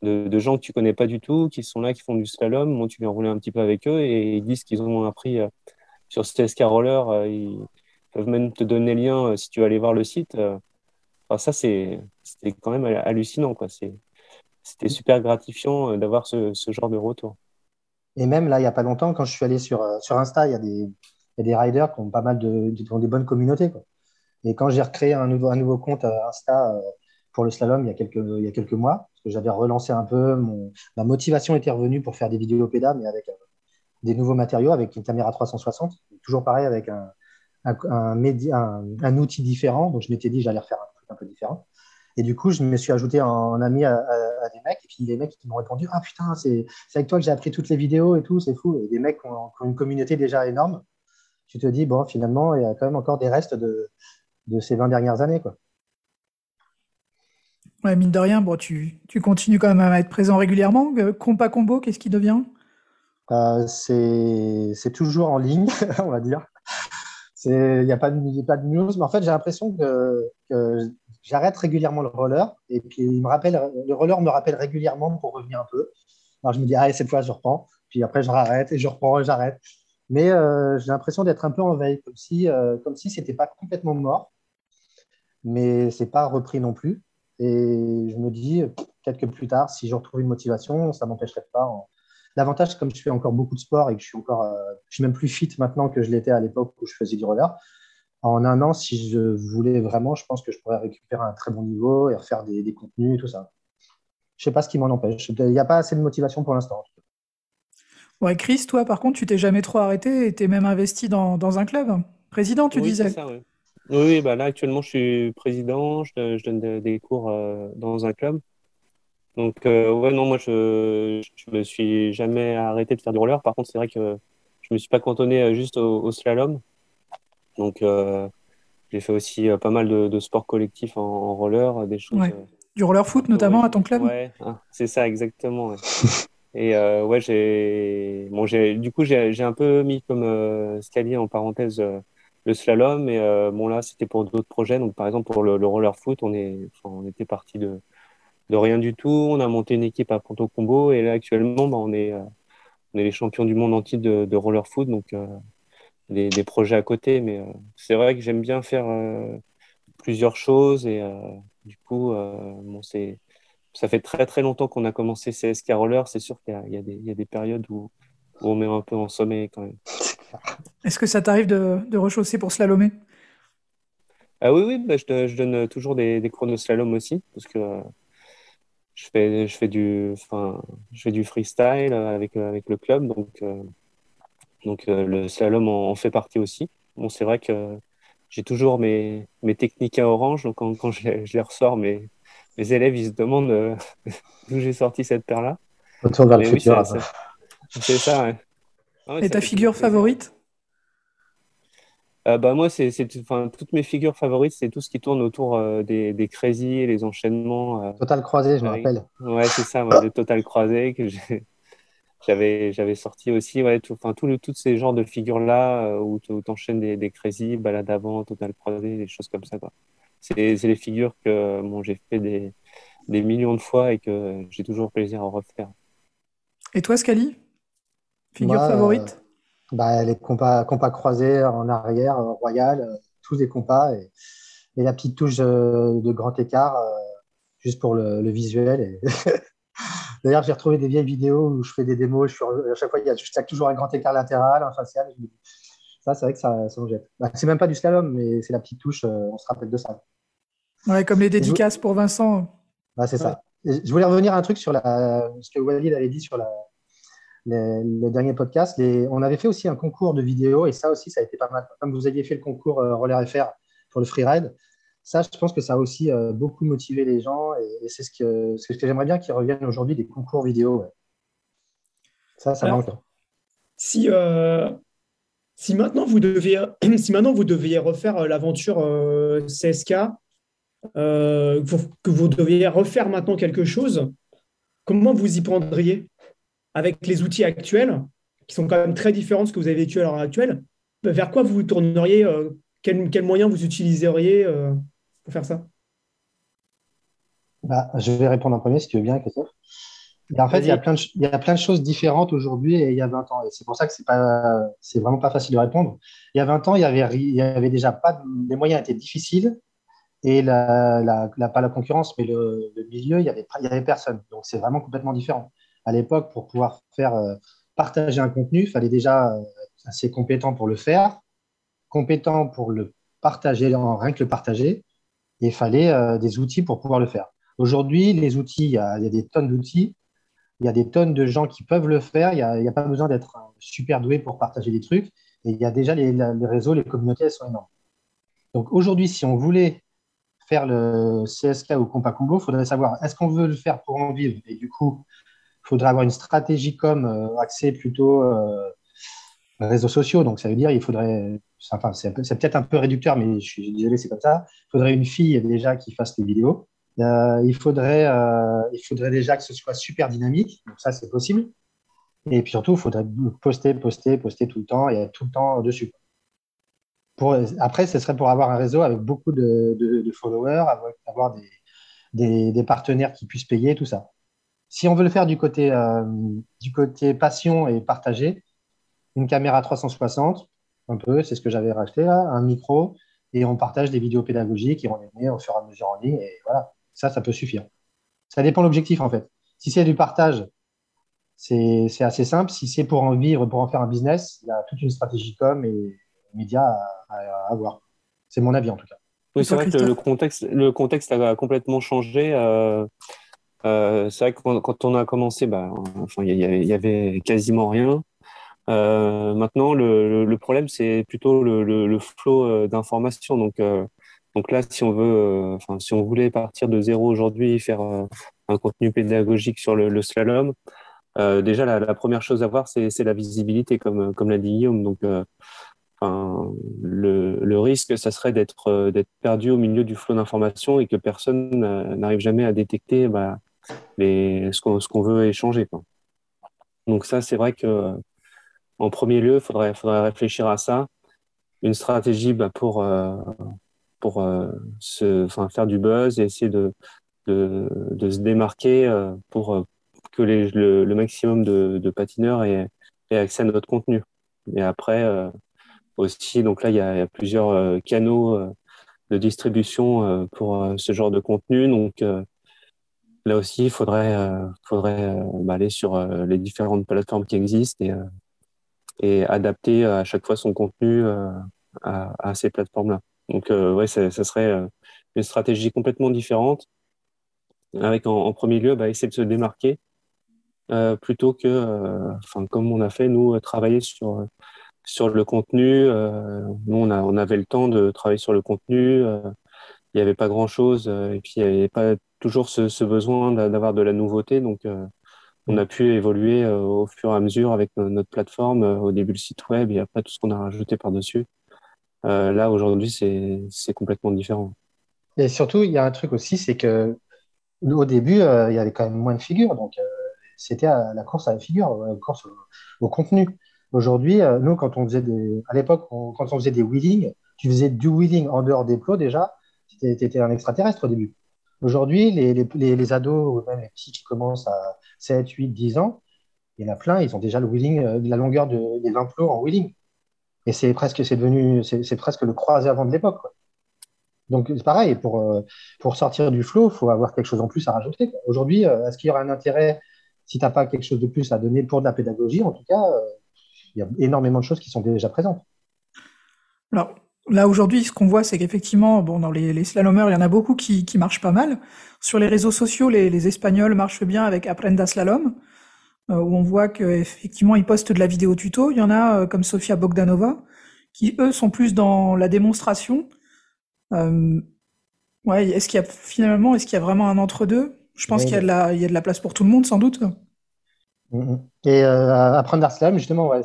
de, gens que tu connais pas du tout, qui sont là, qui font du slalom. Moi, tu viens rouler un petit peu avec eux et ils disent qu'ils ont appris euh, sur CSK Roller. ils peuvent même te donner le lien si tu veux aller voir le site. Enfin, ça, c'est quand même hallucinant. Quoi. C'était super gratifiant d'avoir ce, genre de retour. Et même là, il n'y a pas longtemps, quand je suis allé sur, sur Insta, il y, a des, y a des riders qui ont pas mal de, qui ont des bonnes communautés. Quoi. Et quand j'ai recréé un nouveau, un nouveau compte Insta euh, pour le slalom il y a quelques, il y a quelques mois, parce que j'avais relancé un peu, mon, ma motivation était revenue pour faire des vidéos pédas, mais avec euh, des nouveaux matériaux, avec une caméra 360, toujours pareil avec un, un, un, outil différent. Donc je m'étais dit j'allais refaire un un peu différent. Et du coup, je me suis ajouté en, ami à, des mecs. Et puis, les mecs qui m'ont répondu Ah putain, c'est avec toi que j'ai appris toutes les vidéos et tout, c'est fou. Et des mecs qui ont, une communauté déjà énorme. Tu te dis Bon, finalement, il y a quand même encore des restes de, de ces 20 dernières années. Quoi. Ouais, mine de rien, bon, tu, tu, continues quand même à être présent régulièrement. Euh, compa combo, qu'est-ce qui devient? Euh, C'est toujours en ligne, on va dire. Il n'y a, pas de, pas de news, mais en fait, j'ai l'impression que, j'arrête régulièrement le roller. Et puis, il me rappelle, le roller me rappelle régulièrement pour revenir un peu. Alors, je me dis, ah, cette fois, je reprends. Puis après, je rarrête et je reprends et j'arrête. Mais euh, j'ai l'impression d'être un peu en veille, comme si, comme si ce n'était pas complètement mort mais c'est pas repris non plus. Et je me dis, peut-être que plus tard, si je retrouve une motivation, ça m'empêcherait pas. L'avantage, comme je fais encore beaucoup de sport et que je suis encore, euh, je suis même plus fit maintenant que je l'étais à l'époque où je faisais du roller. En un an, si je voulais vraiment, je pense que je pourrais récupérer un très bon niveau et refaire des, contenus et tout ça. Je sais pas ce qui m'en empêche. Il n'y a pas assez de motivation pour l'instant. Ouais, Chris, toi, par contre, tu t'es jamais trop arrêté et t'es même investi dans, dans un club. Président, tu Oui, disais. c'est ça, ouais. Oui, oui, bah là, actuellement, je suis président, je, je donne des, des cours euh, dans un club. Donc, euh, ouais, non, moi, je, je me suis jamais arrêté de faire du roller. Par contre, c'est vrai que je me suis pas cantonné euh, juste au, au slalom. Donc, euh, j'ai fait aussi euh, pas mal de, de sports collectifs en, en roller, des choses. Ouais. Du roller foot, notamment, à ton club? Ouais, hein, c'est ça, exactement. ouais. Et euh, ouais, j'ai bon, j'ai du coup j'ai j'ai un peu mis comme euh, en parenthèse euh, le slalom et euh, bon là c'était pour d'autres projets. Donc par exemple pour le, le roller foot, on est enfin, on était parti de de rien du tout. On a monté une équipe à Ponto Combo et là actuellement bah, on est euh, on est les champions du monde entier de, de roller foot. Donc euh, des, des projets à côté, mais euh, c'est vrai que j'aime bien faire plusieurs choses et du coup bon c'est ça fait très très longtemps qu'on a commencé CSK Roller. C'est sûr qu'il y a, il y a des, il y a des périodes où, où on met un peu en sommeil quand même. Est-ce que ça t'arrive de, de rechausser pour slalomer? Ah oui, oui, bah, je, donne toujours des, des chronos slalom aussi parce que je fais, je fais du, enfin, je fais du freestyle avec, avec le club. Donc, euh, donc euh, le slalom en, en fait partie aussi. Bon, c'est vrai que j'ai toujours mes, mes techniques à orange. Donc quand, quand je les, je les ressors, mes, mes élèves ils se demandent euh, d'où j'ai sorti cette paire-là. Retour vers le oui, futur. c'est ça. ouais. Ah ouais, Et ça ta figure favorite? Euh, bah, moi, c'est, toutes mes figures favorites, c'est tout ce qui tourne autour euh, des, des crazy et les enchaînements. euh, Total croisé, je me rappelle. Ouais, c'est ça, ouais, le total croisé que j'avais, j'avais sorti aussi. Ouais, tout, enfin, tout le, tous ces genres de figures-là euh, où tu enchaînes des, des crazy, balade avant, total croisé, des choses comme ça, quoi. C'est, les figures que bon, j'ai fait des, des millions de fois et que j'ai toujours plaisir à refaire. Et toi, Scali? Figure Moi, euh, favorite? Bah, les compas, compas croisés en arrière, euh, royal, euh, tous des compas et, et la petite touche euh, de grand écart euh, juste pour le, le visuel. Et... D'ailleurs, j'ai retrouvé des vieilles vidéos où je fais des démos. Je suis, à chaque fois, il y a je toujours un grand écart latéral, un facial. Je Ça, c'est vrai que ça, ça me jette. Bah, c'est même pas du slalom, mais c'est la petite touche. euh, on se rappelle de ça. Ouais, comme les je- dédicaces pour Vincent. Bah, c'est ça. Et je voulais revenir à un truc sur la, ce que Walid avait dit sur la, les- le dernier podcast. Les- on avait fait aussi un concours de vidéos et ça aussi, ça a été pas mal. Comme vous aviez fait le concours euh, Roller FR pour le freeride, ça, je pense que ça a aussi euh, beaucoup motivé les gens et, et c'est ce que, ce que j'aimerais bien qu'ils reviennent aujourd'hui des concours vidéo. ouais. Ça, ça Alors, manque. Si, euh, si, maintenant vous deviez, si maintenant vous deviez refaire euh, l'aventure CSK, que vous deviez refaire maintenant quelque chose, comment vous y prendriez? Avec les outils actuels, qui sont quand même très différents de ce que vous avez vécu à l'heure actuelle Vers quoi vous vous tourneriez euh, quel, quel moyen vous utiliseriez euh, pour faire ça? Bah, je vais répondre en premier si tu veux bien, Christophe. Et en fait, il y, a plein de, ch- il y a plein de choses différentes aujourd'hui et il y a 20 ans. Et c'est pour ça que c'est pas, c'est vraiment pas facile de répondre. Il y a 20 ans, il y avait, ri- il y avait déjà pas, de- les moyens étaient difficiles et la, la, la- pas la concurrence, mais le, le milieu, il y avait, pas- il y avait personne. Donc c'est vraiment complètement différent. À l'époque, pour pouvoir faire euh, partager un contenu, il fallait déjà euh, assez compétent pour le faire, compétent pour le partager, en rien que le partager, et il fallait euh, des outils pour pouvoir le faire. Aujourd'hui, les outils, il y a, des tonnes d'outils, il y a des tonnes de gens qui peuvent le faire, il n'y a, pas besoin d'être super doué pour partager des trucs, et il y a déjà les réseaux, les communautés, elles sont énormes. Donc aujourd'hui, si on voulait faire le CSK ou Compa Combo, il faudrait savoir est-ce qu'on veut le faire pour en vivre? Et du coup, il faudrait avoir une stratégie comme euh, axée plutôt euh, réseaux sociaux. Donc ça veut dire il faudrait, enfin c'est peut-être un peu réducteur, mais je suis désolé, c'est comme ça. Il faudrait une fille déjà qui fasse les vidéos. Euh, il, faudrait, il faudrait déjà que ce soit super dynamique. Donc ça, c'est possible. Et puis surtout, il faudrait poster, poster, poster tout le temps et être tout le temps dessus. Après, ce serait pour avoir un réseau avec beaucoup de, followers, avoir, des partenaires qui puissent payer, tout ça. Si on veut le faire du côté, euh, du côté passion et partager, une caméra 360, un peu, c'est ce que j'avais racheté là, un micro, et on partage des vidéos pédagogiques et on les met au fur et à mesure en ligne, et voilà, ça, ça peut suffire. Ça dépend de l'objectif en fait. Si c'est du partage, c'est c'est assez simple. Si c'est pour en vivre, pour en faire un business, il y a toute une stratégie com et médias à, avoir. C'est mon avis en tout cas. Oui, c'est vrai que le, contexte, le contexte a complètement changé. euh, euh, c'est vrai que quand, on a commencé, bah, enfin, il y, avait- quasiment rien. maintenant, le, problème, c'est plutôt le, le, flot d'informations. Donc, donc là, si on veut, enfin, si on voulait partir de zéro aujourd'hui faire un contenu pédagogique sur le, slalom, déjà la, première chose à voir, c'est la visibilité, comme, comme l'a dit Guillaume. Donc, le, risque, ça serait d'être d'être perdu au milieu du flot d'informations et que personne n'arrive jamais à détecter bah, les, ce qu'on veut échanger. Quoi. Donc ça, c'est vrai que en premier lieu, il faudrait, faudrait réfléchir à ça. Une stratégie bah, pour, euh, pour euh, se, faire du buzz et essayer de, de, de se démarquer euh, pour que le, le, maximum de, de patineurs aient, aient, accès à notre contenu. Et après, aussi, donc là, il y a, plusieurs canaux de distribution pour ce genre de contenu. Donc, là aussi, il faudrait, aller sur les différentes plateformes qui existent et, adapter à chaque fois son contenu à, ces plateformes-là. Donc, ouais, ça, serait une stratégie complètement différente, avec en, premier lieu, bah, essayer de se démarquer plutôt que, comme on a fait, nous, travailler sur sur le contenu, euh, nous, on, avait le temps de travailler sur le contenu. Euh, il n'y avait pas grand-chose. Euh, et puis, il n'y avait pas toujours ce, ce besoin d'avoir de la nouveauté. Donc, on a pu évoluer au fur et à mesure avec notre plateforme, au début le site web et après tout ce qu'on a rajouté par-dessus. là, aujourd'hui, c'est complètement différent. Et surtout, il y a un truc aussi, c'est que au début, il y avait quand même moins de figures. Donc, c'était la course à la figure, la course au contenu. Aujourd'hui, euh, nous, quand on faisait des, à l'époque, quand on faisait des wheelings, tu faisais du wheeling en dehors des plots déjà, tu étais un extraterrestre au début. Aujourd'hui, les, les, les, ados, même les petits qui commencent à 7, 8, 10 ans, il y en a plein, ils ont déjà le wheeling, euh, la longueur de, des 20 plots en wheeling. Et c'est presque, c'est devenu, c'est presque le croisé avant de l'époque. Donc, c'est pareil, pour, euh, pour sortir du flot, il faut avoir quelque chose en plus à rajouter. Aujourd'hui, est-ce qu'il y aura un intérêt, si tu n'as pas quelque chose de plus à donner pour de la pédagogie, en tout cas, il y a énormément de choses qui sont déjà présentes. Alors, là, aujourd'hui, ce qu'on voit, c'est qu'effectivement, bon, dans les, les slalomers, il y en a beaucoup qui, qui marchent pas mal. Sur les réseaux sociaux, les, les Espagnols marchent bien avec Aprenda Slalom, euh, où on voit qu'effectivement, ils postent de la vidéo tuto. Il y en a, euh, comme Sofia Bogdanova, qui, eux, sont plus dans la démonstration. Euh, ouais, est-ce qu'il y a, finalement, est-ce qu'il y a vraiment un entre-deux? Je pense qu'il y, a de la, il y a de la place pour tout le monde, sans doute. Mm-hmm. Et euh, apprendre Slalom, justement, ouais,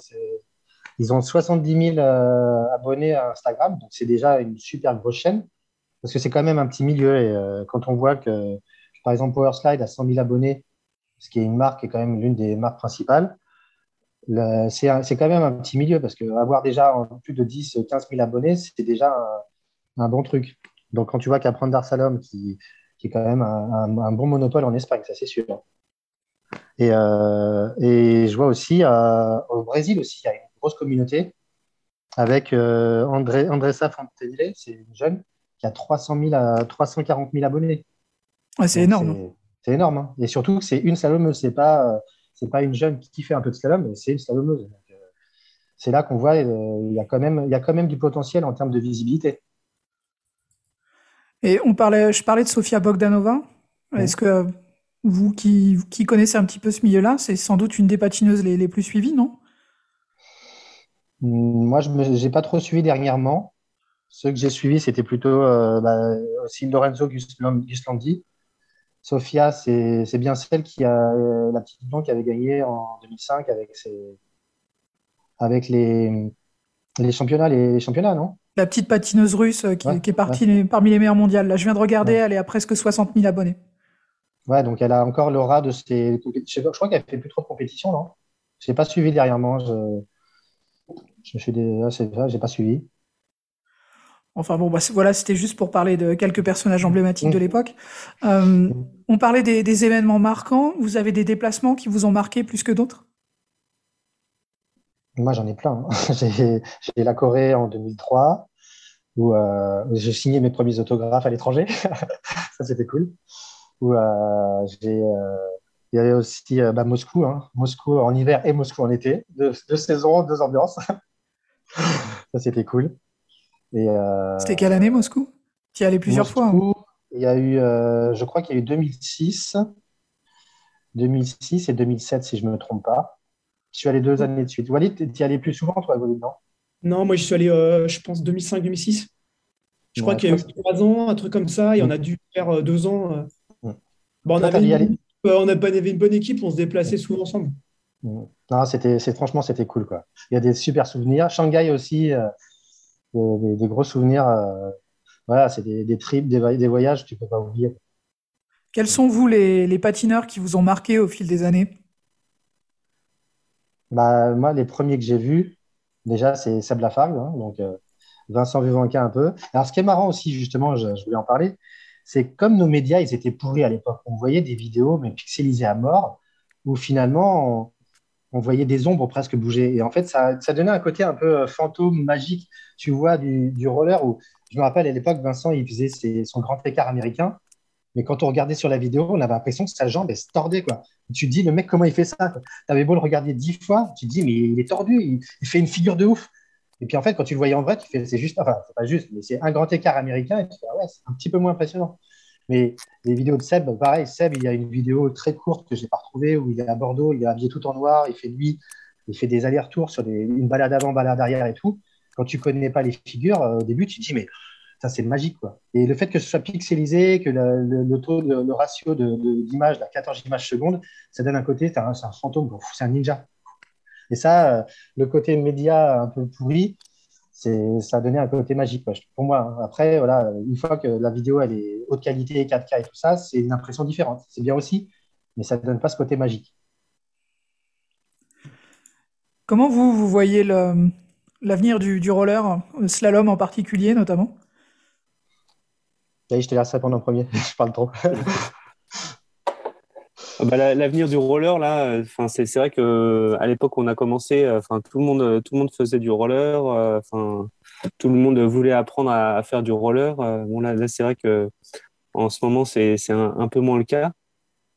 ils ont 70 000 euh, abonnés à Instagram, donc c'est déjà une super grosse chaîne, parce que c'est quand même un petit milieu. Et euh, quand on voit que, par exemple, Powerslide a 100 000 abonnés, ce qui est une marque, et quand même l'une des marques principales, c'est quand même un petit milieu, parce qu'avoir déjà plus de 10, 15 000 abonnés, c'est déjà un, bon truc. Donc quand tu vois qu'apprendre Darsalom, qui, qui est quand même un, un bon monopole en Espagne, ça c'est sûr. Et, euh, et je vois aussi euh, au Brésil aussi, il y a une grosse communauté avec euh, André, Andressa Fontenelle, c'est une jeune qui a 300 000 à 340 000 abonnés. c'est énorme. C'est énorme. Hein. Et surtout c'est une slalomeuse, c'est pas, c'est pas une jeune qui fait un peu de slalom, mais c'est une slalomeuse. c'est là qu'on voit il y, a quand même, il y a quand même du potentiel en termes de visibilité. Et on parlait, je parlais de Sofia Bogdanova. Est-ce que vous qui, qui, connaissez un petit peu ce milieu-là, c'est sans doute une des patineuses les, les plus suivies, non? Hmm, Moi, je n'ai pas trop suivi dernièrement. Ceux que j'ai suivis, c'était plutôt euh, bah, aussi Lorenzo Gislandi. Sofia, c'est bien celle qui a euh, la petite blonde qui avait gagné en 2005 avec, ses, avec les, les championnats, les championnats, non? La petite patineuse russe qui, qui est partie parmi les meilleures mondiales. Là, je viens de regarder, elle est à presque 60 000 abonnés. Ouais, donc elle a encore l'aura de ses Je, crois qu'elle fait plus trop de compétition, non? Je n'ai pas suivi derrière moi. Je, je suis des... j'ai pas suivi. Enfin bon, bah, voilà, c'était juste pour parler de quelques personnages emblématiques de l'époque. Euh, on parlait des, événements marquants. Vous avez des déplacements qui vous ont marqué plus que d'autres? Moi, j'en ai plein. Hein. j'ai la Corée en 2003, où euh, j'ai signé mes premiers autographes à l'étranger. Ça, c'était cool. Euh, j'ai euh, il y avait aussi euh, bah, Moscou, hein. Moscou en hiver et Moscou en été, deux, saisons, deux ambiances. ça, c'était cool. C'était quelle année Moscou? Tu y allais plusieurs fois hein. Il y a eu, je crois qu'il y a eu 2006, 2006 et 2007 si je ne me trompe pas. Je suis allé deux années de suite. Walid, tu y allais plus souvent, toi, Walid, non? Non, moi, je suis allé, euh, je pense, 2005-2006. Je crois qu'il y a eu trois ans, un truc comme ça, et on a dû faire deux ans. Euh. Bon, on, avait une, on avait une bonne équipe, on se déplaçait souvent ensemble. Non, c'était, franchement, c'était cool. Quoi. Il y a des super souvenirs. Shanghai aussi, des, gros souvenirs. voilà, c'est des, trips, des, voyages, tu ne peux pas oublier. Quels sont, vous, les, les patineurs qui vous ont marqué au fil des années? Bah, Moi, les premiers que j'ai vus, déjà, c'est Seb Lafargue, hein, donc euh, Vincent Vivanca un peu. Alors, ce qui est marrant aussi, justement, je, voulais en parler, c'est comme nos médias, ils étaient pourris à l'époque. On voyait des vidéos, mais pixelisées à mort, où finalement, on, voyait des ombres presque bouger. Et en fait, ça, donnait un côté un peu euh, fantôme, magique, tu vois, du, roller, où je me rappelle à l'époque, Vincent, il faisait son grand écart américain. Mais quand on regardait sur la vidéo, on avait l'impression que sa jambe elle se tordait. Quoi. Tu te dis, le mec, comment il fait ça Tu avais beau le regarder dix fois, tu te dis, mais il est tordu, il, fait une figure de ouf. Et puis en fait, quand tu le voyais en vrai, tu fais, c'est juste, enfin, c'est pas juste, mais c'est un grand écart américain et tu fais, ah ouais, c'est un petit peu moins impressionnant. Mais les vidéos de Seb, pareil, Seb, il y a une vidéo très courte que je n'ai pas retrouvée où il est à Bordeaux, il est habillé tout en noir, il fait nuit, il fait des allers-retours sur une balade avant, balade arrière et tout. Quand tu connais pas les figures, euh, au début, tu te dis, mais ça c'est magique. Quoi. Et le fait que ce soit pixelisé, que le, ratio d'image, de, 14 images secondes, ça donne un côté, c'est un, fantôme, c'est un ninja. Et ça, euh, le côté média un peu pourri, ça a donné un côté magique pour moi. Après, voilà, une fois que la vidéo elle est haute qualité, 4K et tout ça, c'est une impression différente. C'est bien aussi, mais ça ne donne pas ce côté magique. Comment vous, vous voyez l'avenir du, du roller, slalom en particulier notamment? Je te laisse répondre en premier. je parle trop. Ah bah, l'avenir du roller là, enfin c'est vrai que à l'époque on a commencé, enfin tout le monde tout le monde faisait du roller, enfin tout le monde voulait apprendre à, faire du roller. Bon là, c'est vrai que en ce moment c'est un, peu moins le cas,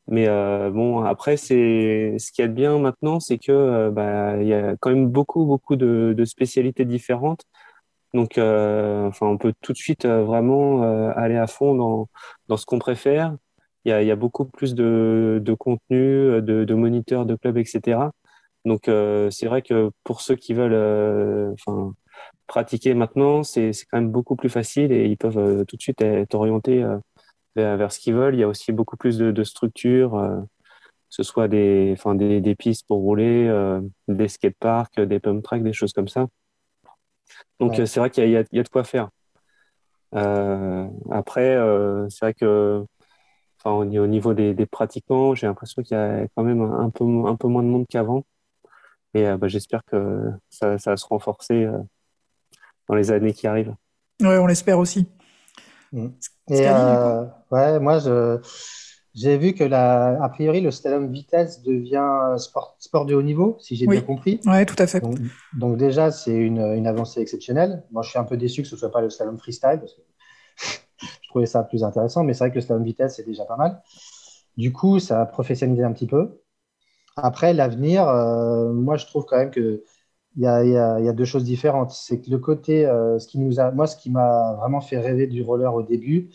mais bon après c'est ce qui est bien maintenant, c'est que bah, il y a quand même beaucoup beaucoup de, de spécialités différentes. Donc, euh, enfin, on peut tout de suite euh, vraiment euh, aller à fond dans, dans ce qu'on préfère. Il y, a, y, beaucoup plus de, de contenu, de, de, moniteurs, de clubs, etc. Donc, c'est vrai que pour ceux qui veulent enfin, pratiquer maintenant, c'est quand même beaucoup plus facile et ils peuvent tout de suite être orientés vers, vers, ce qu'ils veulent. Il y a aussi beaucoup plus de, de structures, que ce soit des, enfin, des, des pistes pour rouler, des skateparks, des pump tracks, des choses comme ça. Donc, c'est vrai qu'il y, a de quoi faire. Euh, après, euh, c'est vrai que au niveau des, pratiquants, j'ai l'impression qu'il y a quand même un peu, un peu moins de monde qu'avant. Et euh, bah, j'espère que ça, ça, va se renforcer dans les années qui arrivent. Oui, on l'espère aussi. Mmh. Et ouais, moi, j'ai vu que, la, a priori, le slalom vitesse devient sport, sport de haut niveau, si j'ai bien compris. Oui, tout à fait. Donc, déjà, c'est une, une, avancée exceptionnelle. Moi, je suis un peu déçu que ce ne soit pas le slalom freestyle, parce que je trouvais ça plus intéressant, mais c'est vrai que le slalom vitesse, c'est déjà pas mal. Du coup, ça a professionnalisé un petit peu. Après, l'avenir, euh, moi, je trouve quand même qu'il y a, y, a, deux choses différentes. C'est que le côté, euh, ce qui nous a, moi, ce qui m'a vraiment fait rêver du roller au début,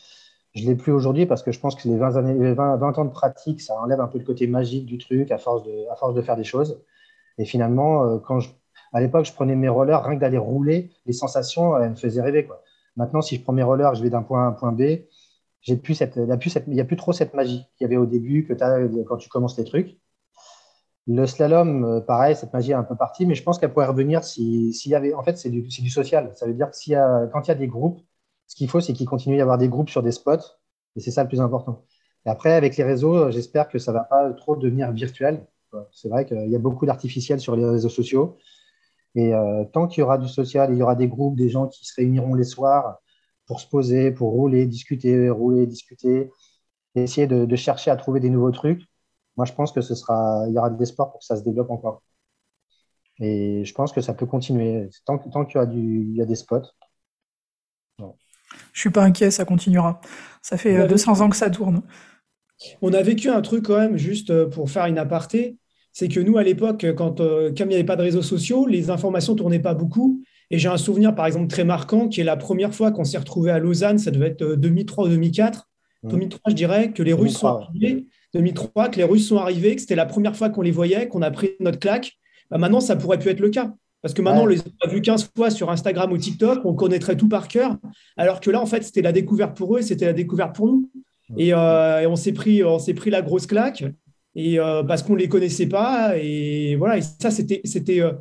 je l'ai plus aujourd'hui parce que je pense que les 20, années, 20, ans de pratique, ça enlève un peu le côté magique du truc à force de, à force de faire des choses. Et finalement, euh, quand à l'époque, je prenais mes rollers, rien que d'aller rouler, les sensations, elles me faisaient rêver. Quoi. Maintenant, si je prends mes rollers, je vais d'un point A à un point B, il n'y a, plus trop cette magie qu'il y avait au début que quand tu commences les trucs. Le slalom, euh, pareil, cette magie est un peu partie, mais je pense qu'elle pourrait revenir s'il y avait. En fait, c'est du, social. Ça veut dire que y a, quand il y a des groupes, ce qu'il faut, c'est qu'il continue d'y avoir des groupes sur des spots, et c'est ça le plus important. Et après, avec les réseaux, j'espère que ça ne va pas trop devenir virtuel. C'est vrai qu'il y a beaucoup d'artificiel sur les réseaux sociaux. Et euh, tant qu'il y aura du social, il y aura des groupes, des gens qui se réuniront les soirs pour se poser, pour rouler, discuter, rouler, discuter, essayer de, chercher à trouver des nouveaux trucs. Moi, je pense que ce sera, il y aura des sports pour que ça se développe encore. Et je pense que ça peut continuer. Tant, tant qu'il y, a du, il y a des spots, je suis pas inquiet, ça continuera. Ça fait 200 ans que ça tourne. On a vécu un truc quand même, juste euh, pour faire une aparté, c'est que nous, à l'époque, quand, euh, comme il n'y avait pas de réseaux sociaux, les informations tournaient pas beaucoup. Et j'ai un souvenir, par exemple, très marquant, qui est la première fois qu'on s'est retrouvé à Lausanne, ça devait être 2003 euh, ou 2004. 2003, mmh. je dirais, que les Russes sont arrivés. 2003, que les Russes sont arrivés, que c'était la première fois qu'on les voyait, qu'on a pris notre claque bah, maintenant, ça pourrait plus être le cas. Parce que maintenant, on les a vus 15 fois sur Instagram ou TikTok, on connaîtrait tout par cœur. Alors que là, en fait, c'était la découverte pour eux et c'était la découverte pour nous. Et, euh, on s'est pris, on s'est pris la grosse claque et euh, parce qu'on les connaissait pas. Et voilà. Et ça, c'était, c'était, euh,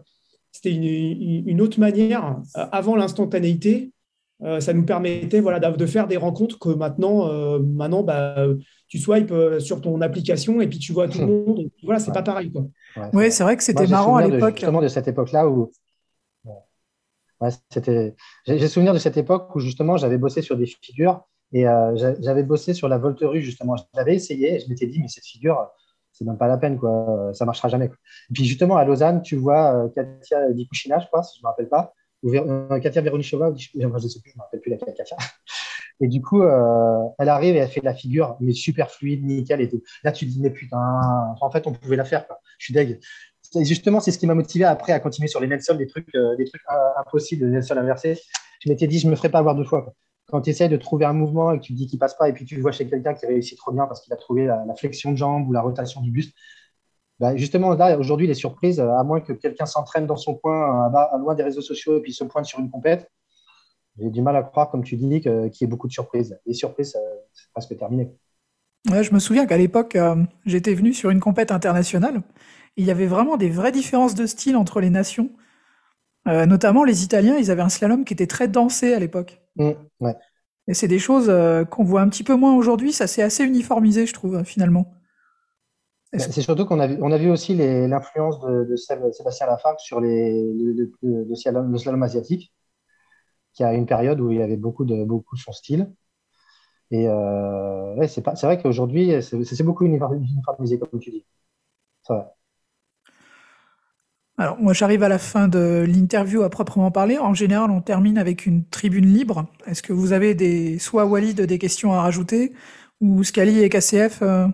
c'était une, autre manière avant l'instantanéité. ça nous permettait voilà, de faire des rencontres que maintenant, maintenant bah, tu swipes sur ton application et puis tu vois tout le monde. Voilà, c'est pas pareil. Quoi. oui, c'est vrai que c'était marrant à l'époque. Justement de cette époque-là où. c'était... J'ai souvenir de cette époque où justement j'avais bossé sur des figures et euh, j'avais bossé sur la volterue justement. J'avais essayé et je m'étais dit, mais cette figure, c'est même pas la peine, quoi. ça marchera jamais. Puis justement à Lausanne, tu vois euh, Katia Dikushina, je crois, si je ne me rappelle pas, ou euh, Katia Veronichova, je ne sais plus, je me rappelle plus laquelle Katia. Et du coup, elle arrive et elle fait la figure, mais super fluide, nickel et tout. Là, tu te dis, mais putain, en fait, on pouvait la faire. Quoi. Je suis deg justement, c'est ce qui m'a motivé après à continuer sur les Nelson, des trucs, euh, des trucs euh, impossibles, de Nelson inversé. Je m'étais dit, je ne me ferai pas avoir deux fois. Quand tu essaies de trouver un mouvement et que tu te dis qu'il passe pas, et puis tu le vois chez quelqu'un qui réussit trop bien parce qu'il a trouvé la, flexion de jambe ou la rotation du buste, bah, justement, là, aujourd'hui, les surprises, à moins que quelqu'un s'entraîne dans son coin, à, loin des réseaux sociaux, et puis se pointe sur une compète, j'ai du mal à croire, comme tu dis, qu'il y ait beaucoup de surprises. Les surprises, c'est presque terminé. Ouais, je me souviens qu'à l'époque, euh, j'étais venu sur une compète internationale il y avait vraiment des vraies différences de style entre les nations. Euh, notamment, les Italiens, ils avaient un slalom qui était très dansé à l'époque. Mmh, Et c'est des choses euh, qu'on voit un petit peu moins aujourd'hui. Ça s'est assez uniformisé, je trouve, finalement. Bah, c'est surtout qu'on a, vu, on a vu aussi l'influence de, Sébastien Lafargue sur les, le, slalom, asiatique, qui a une période où il avait beaucoup de, beaucoup son style. Et euh, c'est vrai qu'aujourd'hui, c'est beaucoup uniformisé, comme tu dis. C'est vrai. Alors, moi, j'arrive à la fin de l'interview à proprement parler. En général, on termine avec une tribune libre. Est-ce que vous avez des, soit Walid, des questions à rajouter, ou Scali et KCF, euh,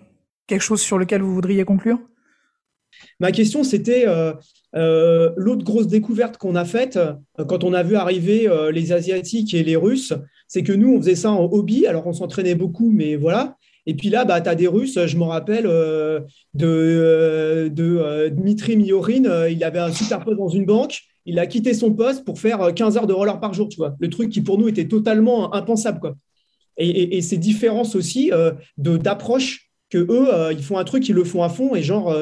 quelque chose sur lequel vous voudriez conclure? Ma question, c'était euh, euh, l'autre grosse découverte qu'on a faite quand on a vu arriver les Asiatiques et les Russes, c'est que nous, on faisait ça en hobby. Alors, on s'entraînait beaucoup, mais voilà. Et puis là, bah, tu as des Russes, je me rappelle euh, de, euh, de euh, Dmitri Miorin, il avait un super poste dans une banque, il a quitté son poste pour faire 15 heures de roller par jour, tu vois. Le truc qui pour nous était totalement impensable, quoi. Et, ces différences aussi d'approche que eux, ils font un truc, ils le font à fond, et genre,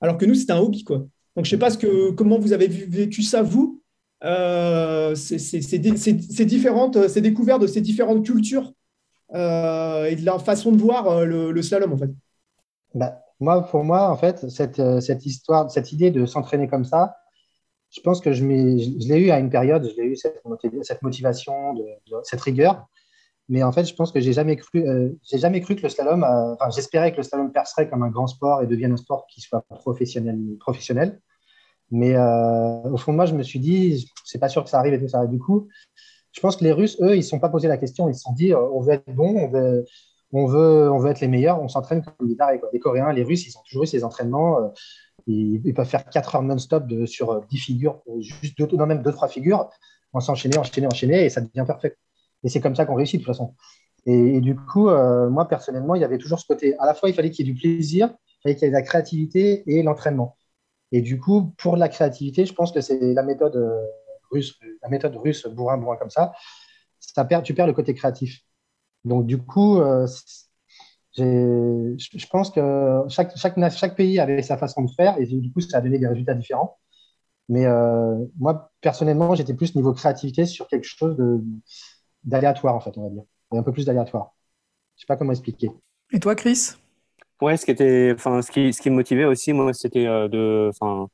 alors que nous, c'était un hobby, quoi. Donc, je sais pas ce que, comment vous avez vécu ça, vous. c'est différentes, c'est découvert de ces différentes cultures euh, et de leur façon de voir euh, le, slalom en fait bah, moi, Pour moi, en fait, cette, euh, cette histoire, cette idée de s'entraîner comme ça, je pense que je, l'ai eu à une période, je l'ai eu cette, motivation, cette rigueur. Mais en fait, je pense que j'ai jamais cru, j'ai jamais cru que le slalom, enfin, j'espérais que le slalom percerait comme un grand sport et devienne un sport qui soit professionnel. professionnel. Mais au fond de moi, je me suis dit, c'est pas sûr que ça arrive et tout ça. Du coup, je pense que les Russes, eux, ils ne sont pas posé la question. Ils se sont dit, euh, on veut être bon, on veut, on veut, on veut être les meilleurs, on s'entraîne comme des tarés. Les Coréens, les Russes, ils ont toujours eu ces entraînements. Euh, ils, peuvent faire 4 heures non-stop sur 10 figures, juste deux, non, même 2-3 figures, en s'enchaîner, enchaîner, enchaîner, et ça devient parfait. Et c'est comme ça qu'on réussit de toute façon. Et, du coup, euh, moi, personnellement, il y avait toujours ce côté. À la fois, il fallait qu'il y ait du plaisir, il fallait qu'il y ait de la créativité et l'entraînement. Et du coup, pour la créativité, je pense que c'est la méthode russe, la méthode russe bourrin, bourrin comme ça, ça perd, tu perds le côté créatif. Donc, du coup, euh, je pense que chaque, chaque, chaque, pays avait sa façon de faire et du coup, ça a donné des résultats différents. Mais euh, moi, personnellement, j'étais plus niveau créativité sur quelque chose d'aléatoire, en fait, on va dire. Et un peu plus d'aléatoire. Je ne sais pas comment expliquer. Et toi, Chris? Ouais, ce qui était, enfin, ce qui, ce qui me motivait aussi, moi, c'était euh, de, enfin,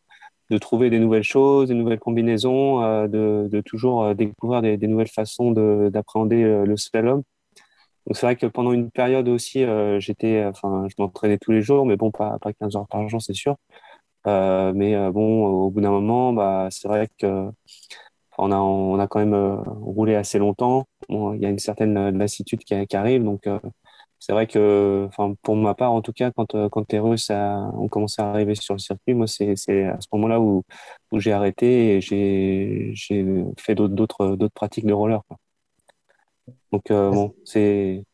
de trouver des nouvelles choses, des nouvelles combinaisons, euh, de, toujours euh, découvrir des, nouvelles façons d'appréhender euh, le slalom. Donc c'est vrai que pendant une période aussi, j'étais, enfin, je m'entraînais tous les jours, mais bon, pas, pas 15 heures par jour, c'est sûr. mais bon, au bout d'un moment, bah, c'est vrai que on a, on a quand même roulé assez longtemps. Il y a une certaine lassitude qui, qui arrive, donc c'est vrai que, pour ma part, en tout cas, quand, euh, quand les Russes ont commencé à arriver sur le circuit, moi, c'est à ce moment-là où, où j'ai arrêté et j'ai fait d'autres pratiques de roller. Donc, euh, bon, c'est.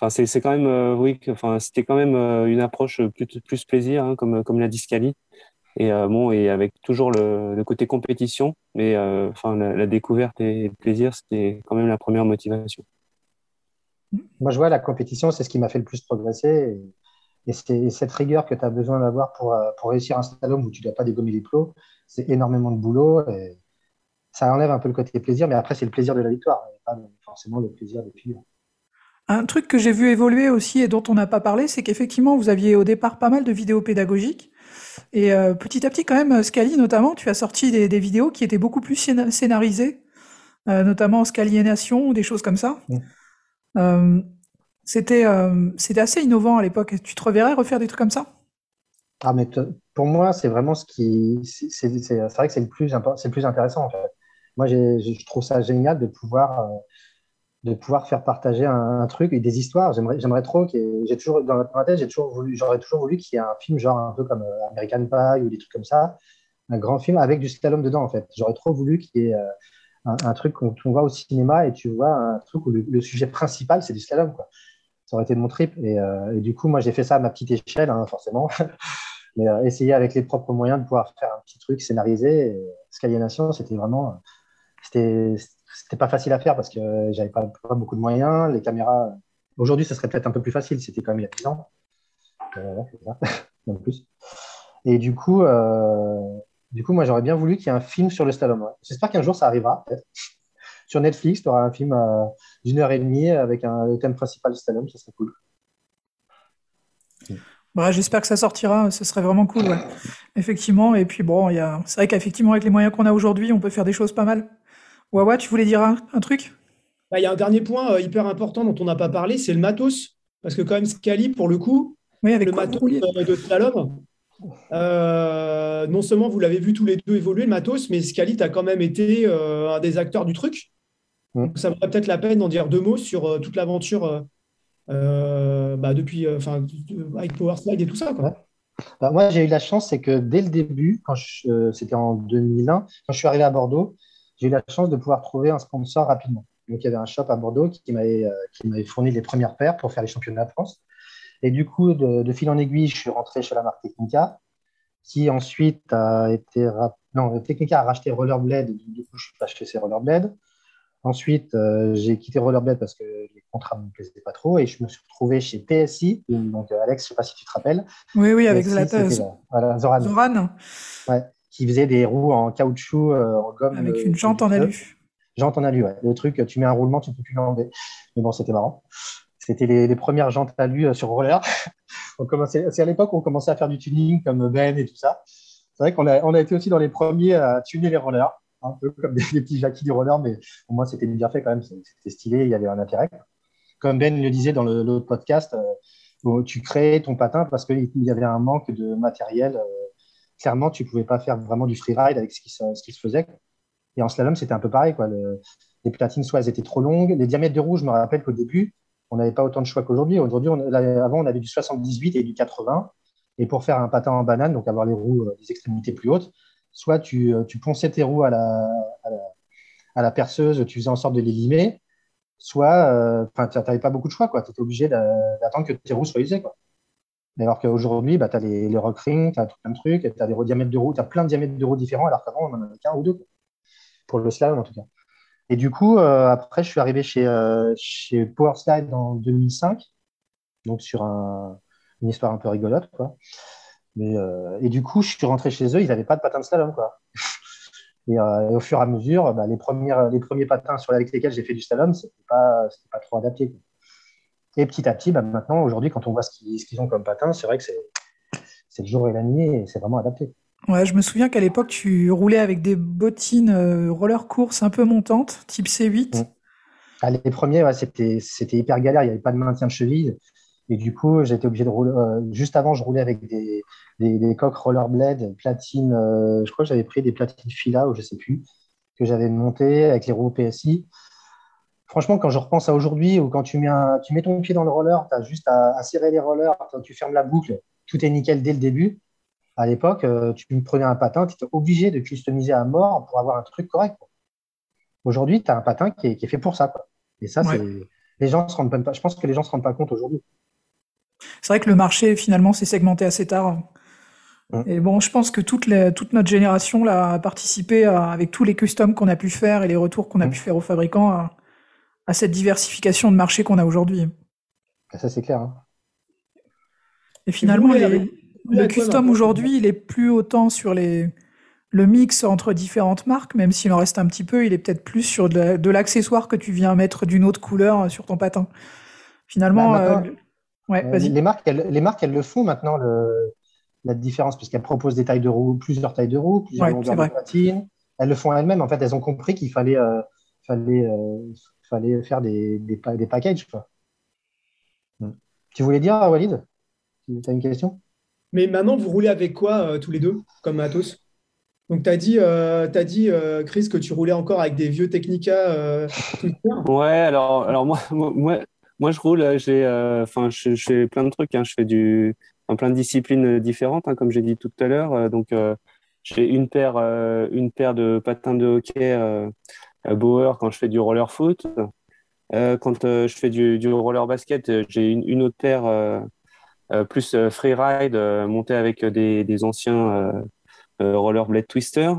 Enfin, c'est quand même, euh, oui, enfin, c'était quand même une approche plus, plus plaisir, hein, comme, comme l'a dit Scali. Et bon, et avec toujours le, côté compétition, mais enfin la, découverte et le plaisir, c'était quand même la première motivation. Moi, je vois la compétition, c'est ce qui m'a fait le plus progresser. Et, c'est cette rigueur que tu as besoin d'avoir pour, pour réussir un slalom où tu ne dois pas dégommer les plots. C'est énormément de boulot. Et ça enlève un peu le côté plaisir, mais après, c'est le plaisir de la victoire, et pas forcément le plaisir de finir. Un truc que j'ai vu évoluer aussi et dont on n'a pas parlé, c'est qu'effectivement, vous aviez au départ pas mal de vidéos pédagogiques. Et euh, petit à petit, quand même, Scali notamment, tu as sorti des, vidéos qui étaient beaucoup plus scénarisées, euh, notamment Scali et Nation, ou des choses comme ça. Mm. Euh, c'était c'était assez innovant à l'époque. Tu te reverrais refaire des trucs comme ça? Ah, mais pour moi, c'est vraiment ce qui. C'est vrai que c'est le, plus le plus intéressant, moi, je trouve ça génial de pouvoir, euh, de pouvoir faire partager un, truc et des histoires. J'aimerais trop j'ai toujours dans ma tête, j'ai toujours voulu, j'aurais toujours voulu qu'il y ait un film genre un peu comme euh, American Pie ou des trucs comme ça, un grand film avec du slalom dedans en fait. J'aurais trop voulu qu'il y ait euh, un, truc qu'on voit au cinéma et tu vois un truc où le, sujet principal c'est du slalom. Ça aurait été mon trip et, du coup moi j'ai fait ça à ma petite échelle hein, forcément. mais essayer avec les propres moyens de pouvoir faire un petit truc scénarisé. Et Scalianation, c'était vraiment c'était pas facile à faire parce que j'avais pas, beaucoup de moyens. Les caméras, aujourd'hui, ça serait peut-être un peu plus facile. C'était quand même il y a 10 ans. Euh, plus. Et du coup, euh, du coup moi, j'aurais bien voulu qu'il y ait un film sur le slalom. J'espère qu'un jour, ça arrivera, Sur Netflix, tu auras un film euh, d'une heure et demie avec un, thème principal du slalom, ça serait cool. Bah, j'espère que ça sortira, ce serait vraiment cool, Effectivement, et puis bon, c'est vrai qu'effectivement, avec les moyens qu'on a aujourd'hui, on peut faire des choses pas mal. Wawa, tu voulais dire un, truc? Bah, Il y a un dernier point euh, hyper important dont on n'a pas parlé, c'est le matos. Parce que quand même, Scali, pour le coup, avec le matos de slalom, euh, non seulement vous l'avez vu tous les deux évoluer, le matos, mais Scali, tu as quand même été euh, un des acteurs du truc. ça vaudrait peut-être la peine d'en dire deux mots sur toute l'aventure bah, depuis, enfin, avec Powerslide et tout ça. Bah, moi, j'ai eu la chance, c'est que dès le début, quand c'était en 2001, quand je suis arrivé à Bordeaux, j'ai eu la chance de pouvoir trouver un sponsor rapidement. Donc, il y avait un shop à Bordeaux qui m'avait euh, fourni les premières paires pour faire les championnats de France. Et du coup, de, fil en aiguille, je suis rentré chez la marque Technica, qui ensuite a été. Non, Technica a racheté Rollerblade, du coup, je suis pas chez Rollerblade. Ensuite, euh, j'ai quitté Rollerblade parce que les contrats ne me plaisaient pas trop et je me suis retrouvé chez PSI. Donc, euh, Alex, je ne sais pas si tu te rappelles. Oui, oui, avec Zoran. Zoran. Ouais qui faisait des roues en caoutchouc, euh, en gomme. Avec une jante en alu. Jante en alu, ouais. Le truc, tu mets un roulement, tu ne peux plus l'enlever. Mais bon, c'était marrant. C'était les, premières jantes alu euh, sur roller. c'est à l'époque où on commençait à faire du tuning comme Ben et tout ça. C'est vrai qu'on a, été aussi dans les premiers à tuner les rollers, un peu comme des, petits jackies du roller, mais pour moi, c'était bien fait quand même. C'était stylé, il y avait un intérêt. Comme Ben le disait dans l'autre podcast, euh, tu créais ton patin parce qu'il y avait un manque de matériel clairement, tu ne pouvais pas faire vraiment du freeride avec ce qui, se, faisait. Et en slalom, c'était un peu pareil. Quoi. les platines, soit elles étaient trop longues. Les diamètres de roues, je me rappelle qu'au début, on n'avait pas autant de choix qu'aujourd'hui. Aujourd'hui, avant, on avait du 78 et du 80. Et pour faire un patin en banane, donc avoir les roues euh, des extrémités plus hautes, soit tu, euh, tu ponçais tes roues à la, à la, perceuse, tu faisais en sorte de les limer, soit euh, tu n'avais pas beaucoup de choix. Tu étais obligé d'attendre que tes roues soient usées. Quoi alors qu'aujourd'hui, bah, tu as les, rock rings, tu as plein de trucs, tu as des diamètres de roues, tu as plein de diamètres de roues différents, alors qu'avant, on en avait qu'un ou deux, pour le slalom en tout cas. Et du coup, euh, après, je suis arrivé chez, euh, Powerslide en 2005, donc sur une histoire un peu rigolote. Quoi. Mais, euh, et du coup, je suis rentré chez eux, ils n'avaient pas de patins de slalom. Quoi. Et, au fur et à mesure, bah, les, premiers patins sur, avec lesquels j'ai fait du slalom, ce n'était pas, pas trop adapté. Et petit à petit, bah, maintenant, aujourd'hui, quand on voit ce qu'ils ont comme patin, c'est vrai que c'est le jour et la nuit et c'est vraiment adapté. Je me souviens qu'à l'époque, tu roulais avec des bottines euh, roller course un peu montantes, type C8. Mmh. Ah, les premiers, c'était hyper galère, il n'y avait pas de maintien de cheville. Et du coup, j'étais obligé de rouler. Euh, juste avant, je roulais avec des, des, des coques rollerblade, platine. Euh, je crois que j'avais pris des platines Fila ou je ne sais plus, que j'avais monté avec les roues PSI franchement, quand je repense à aujourd'hui, ou quand tu mets ton pied dans le roller, tu as juste à, serrer les rollers, tu fermes la boucle, tout est nickel dès le début. À l'époque, euh, tu me prenais un patin, tu étais obligé de customiser à mort pour avoir un truc correct. Aujourd'hui, tu as un patin qui est, fait pour ça. Et ça, les gens se rendent pas, je pense que les gens ne se rendent pas compte aujourd'hui. C'est vrai que le marché, finalement, s'est segmenté assez tard. Et bon, je pense que toute, toute notre génération là, a participé avec tous les customs qu'on a pu faire et les retours qu'on a pu faire aux fabricants à, cette diversification de marché qu'on a aujourd'hui. Ça, c'est clair. Hein. Et finalement, le custom aujourd'hui, il est plus autant sur les, le mix entre différentes marques, même s'il en reste un petit peu, il est peut-être plus sur de l'accessoire que tu viens mettre d'une autre couleur sur ton patin. Finalement, bah, euh, ouais, euh, les, marques, elles, les marques, elles le font maintenant, le, la différence, puisqu'elles proposent des tailles de roues, plusieurs tailles de roues, plusieurs longueurs de patine. Elles le font elles-mêmes. En fait, elles ont compris qu'il fallait, euh, fallait, fallait faire des, des, des packages. Quoi. Hmm. Tu voulais dire, Walid? Tu as une question? Mais maintenant, vous roulez avec quoi tous les deux, comme Atos? Donc, tu as dit, euh, dit euh, Chris, que tu roulais encore avec des vieux Technica euh, Ouais, alors, alors moi, moi, moi, je roule, j'ai, je, fais plein de trucs. Hein. je fais du, en plein de disciplines différentes, hein, comme j'ai dit tout à l'heure. donc, j'ai une paire, une paire de patins de hockey Bauer quand je fais du roller foot. quand je fais du, du roller basket, j'ai une, une, autre paire plus freeride montée avec des, anciens euh, rollerblade twister.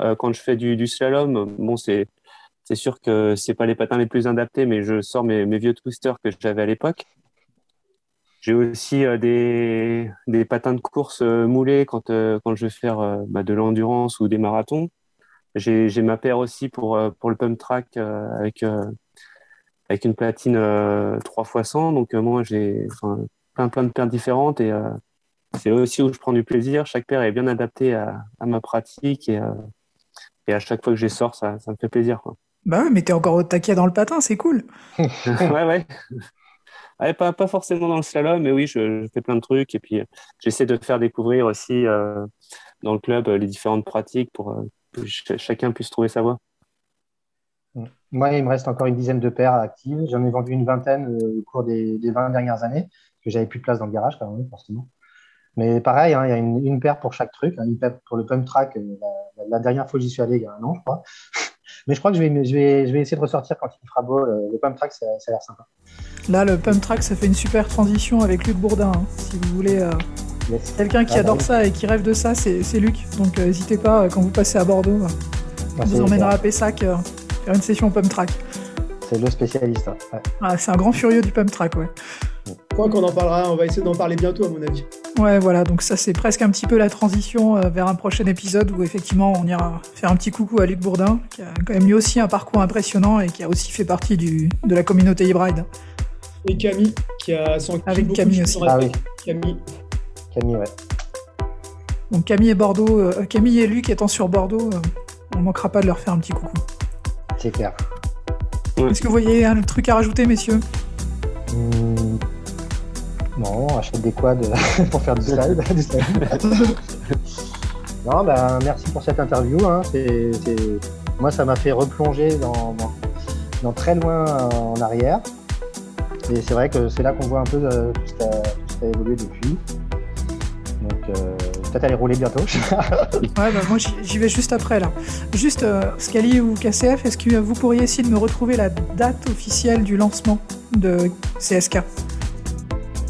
Euh, quand je fais du, slalom, bon, c'est sûr que c'est pas les patins les plus adaptés, mais je sors mes, vieux twisters que j'avais à l'époque. J'ai aussi euh, des, des, patins de course moulés quand, quand je vais faire bah, de l'endurance ou des marathons. J'ai ma paire aussi pour, pour le pump track avec, avec une platine 3x100. Donc moi, j'ai plein, plein de paires différentes et c'est aussi où je prends du plaisir. Chaque paire est bien adaptée à, ma pratique et, euh, et, à chaque fois que je les sors, ça, ça me fait plaisir. Quoi. Bah ouais, mais t'es encore au taquet dans le patin, c'est cool. ouais, ouais. pas, pas, forcément dans le slalom, mais oui, je, fais plein de trucs et puis euh, j'essaie de faire découvrir aussi euh, dans le club les différentes pratiques pour que chacun puisse trouver sa voie. Moi, il me reste encore une dizaine de paires actives. J'en ai vendu une vingtaine au cours des, des 20 dernières années, que j'avais plus de place dans le garage, quand même, forcément. Mais pareil, hein, il y a une, paire pour chaque truc. Hein, une paire pour le pump track. Euh, la, dernière fois que j'y suis allé, il y a un an, je crois. Mais je crois que je vais, je vais, je vais essayer de ressortir quand il fera beau. Le, pump track, ça, a l'air sympa. Là, le pump track, ça fait une super transition avec Luc Bourdin. Hein. Si vous voulez. Euh, quelqu'un qui ah, adore bah ça et qui rêve de ça, c'est Luc. Donc euh, n'hésitez pas, quand vous passez à Bordeaux, on vous emmènera à Pessac faire une session pump track. C'est le spécialiste. Ah, c'est un grand furieux du pump track, ouais. Je crois qu'on en parlera, on va essayer d'en parler bientôt, à mon avis. Ouais, voilà, donc ça c'est presque un petit peu la transition euh, vers un prochain épisode où effectivement on ira faire un petit coucou à Luc Bourdin, qui a quand même lui aussi un parcours impressionnant et qui a aussi fait partie du, de la communauté hybride. Et Camille, qui a son Avec Camille aussi. Ah oui. Camille. Camille, ouais. Donc Camille et Bordeaux, euh, Camille et Luc étant sur Bordeaux, euh, on manquera pas de leur faire un petit coucou. C'est clair. Est-ce que vous voyez un truc à rajouter, messieurs? Hmm. Non, achète des quads pour faire du slide. non, ben, merci pour cette interview. Hein. Moi, ça m'a fait replonger dans, très loin en arrière. Et c'est vrai que c'est là qu'on voit un peu euh, tout, ce qui a, évolué depuis. Donc, euh, peut-être aller rouler bientôt. ouais, bah, moi, j'y vais juste après, là. Juste, euh, Scali ou KCF, est-ce que vous pourriez essayer de me retrouver la date officielle du lancement de CSK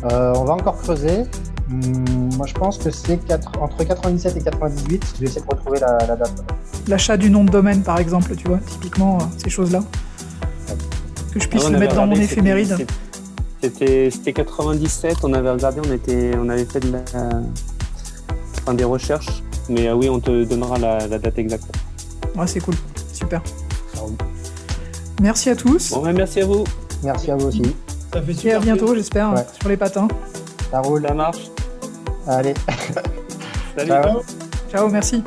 euh, on va encore creuser. Hmm, moi, je pense que c'est entre 97 et 98. Je vais essayer de retrouver la, date. L'achat du nom de domaine, par exemple, tu vois, typiquement, euh, ces choses-là. Que je puisse ah, le mettre dans mon éphéméride. C'était 97, on avait regardé, on, était, on avait fait de des recherches, mais euh, oui, on te donnera la, date exacte. Ouais, c'est cool, super. Merci à tous. Bon, ben, merci à vous. Merci à vous aussi. Ça fait super. Et à bientôt, j'espère, sur les patins. Ça roule. Ça marche. Allez. Salut. Ciao, merci.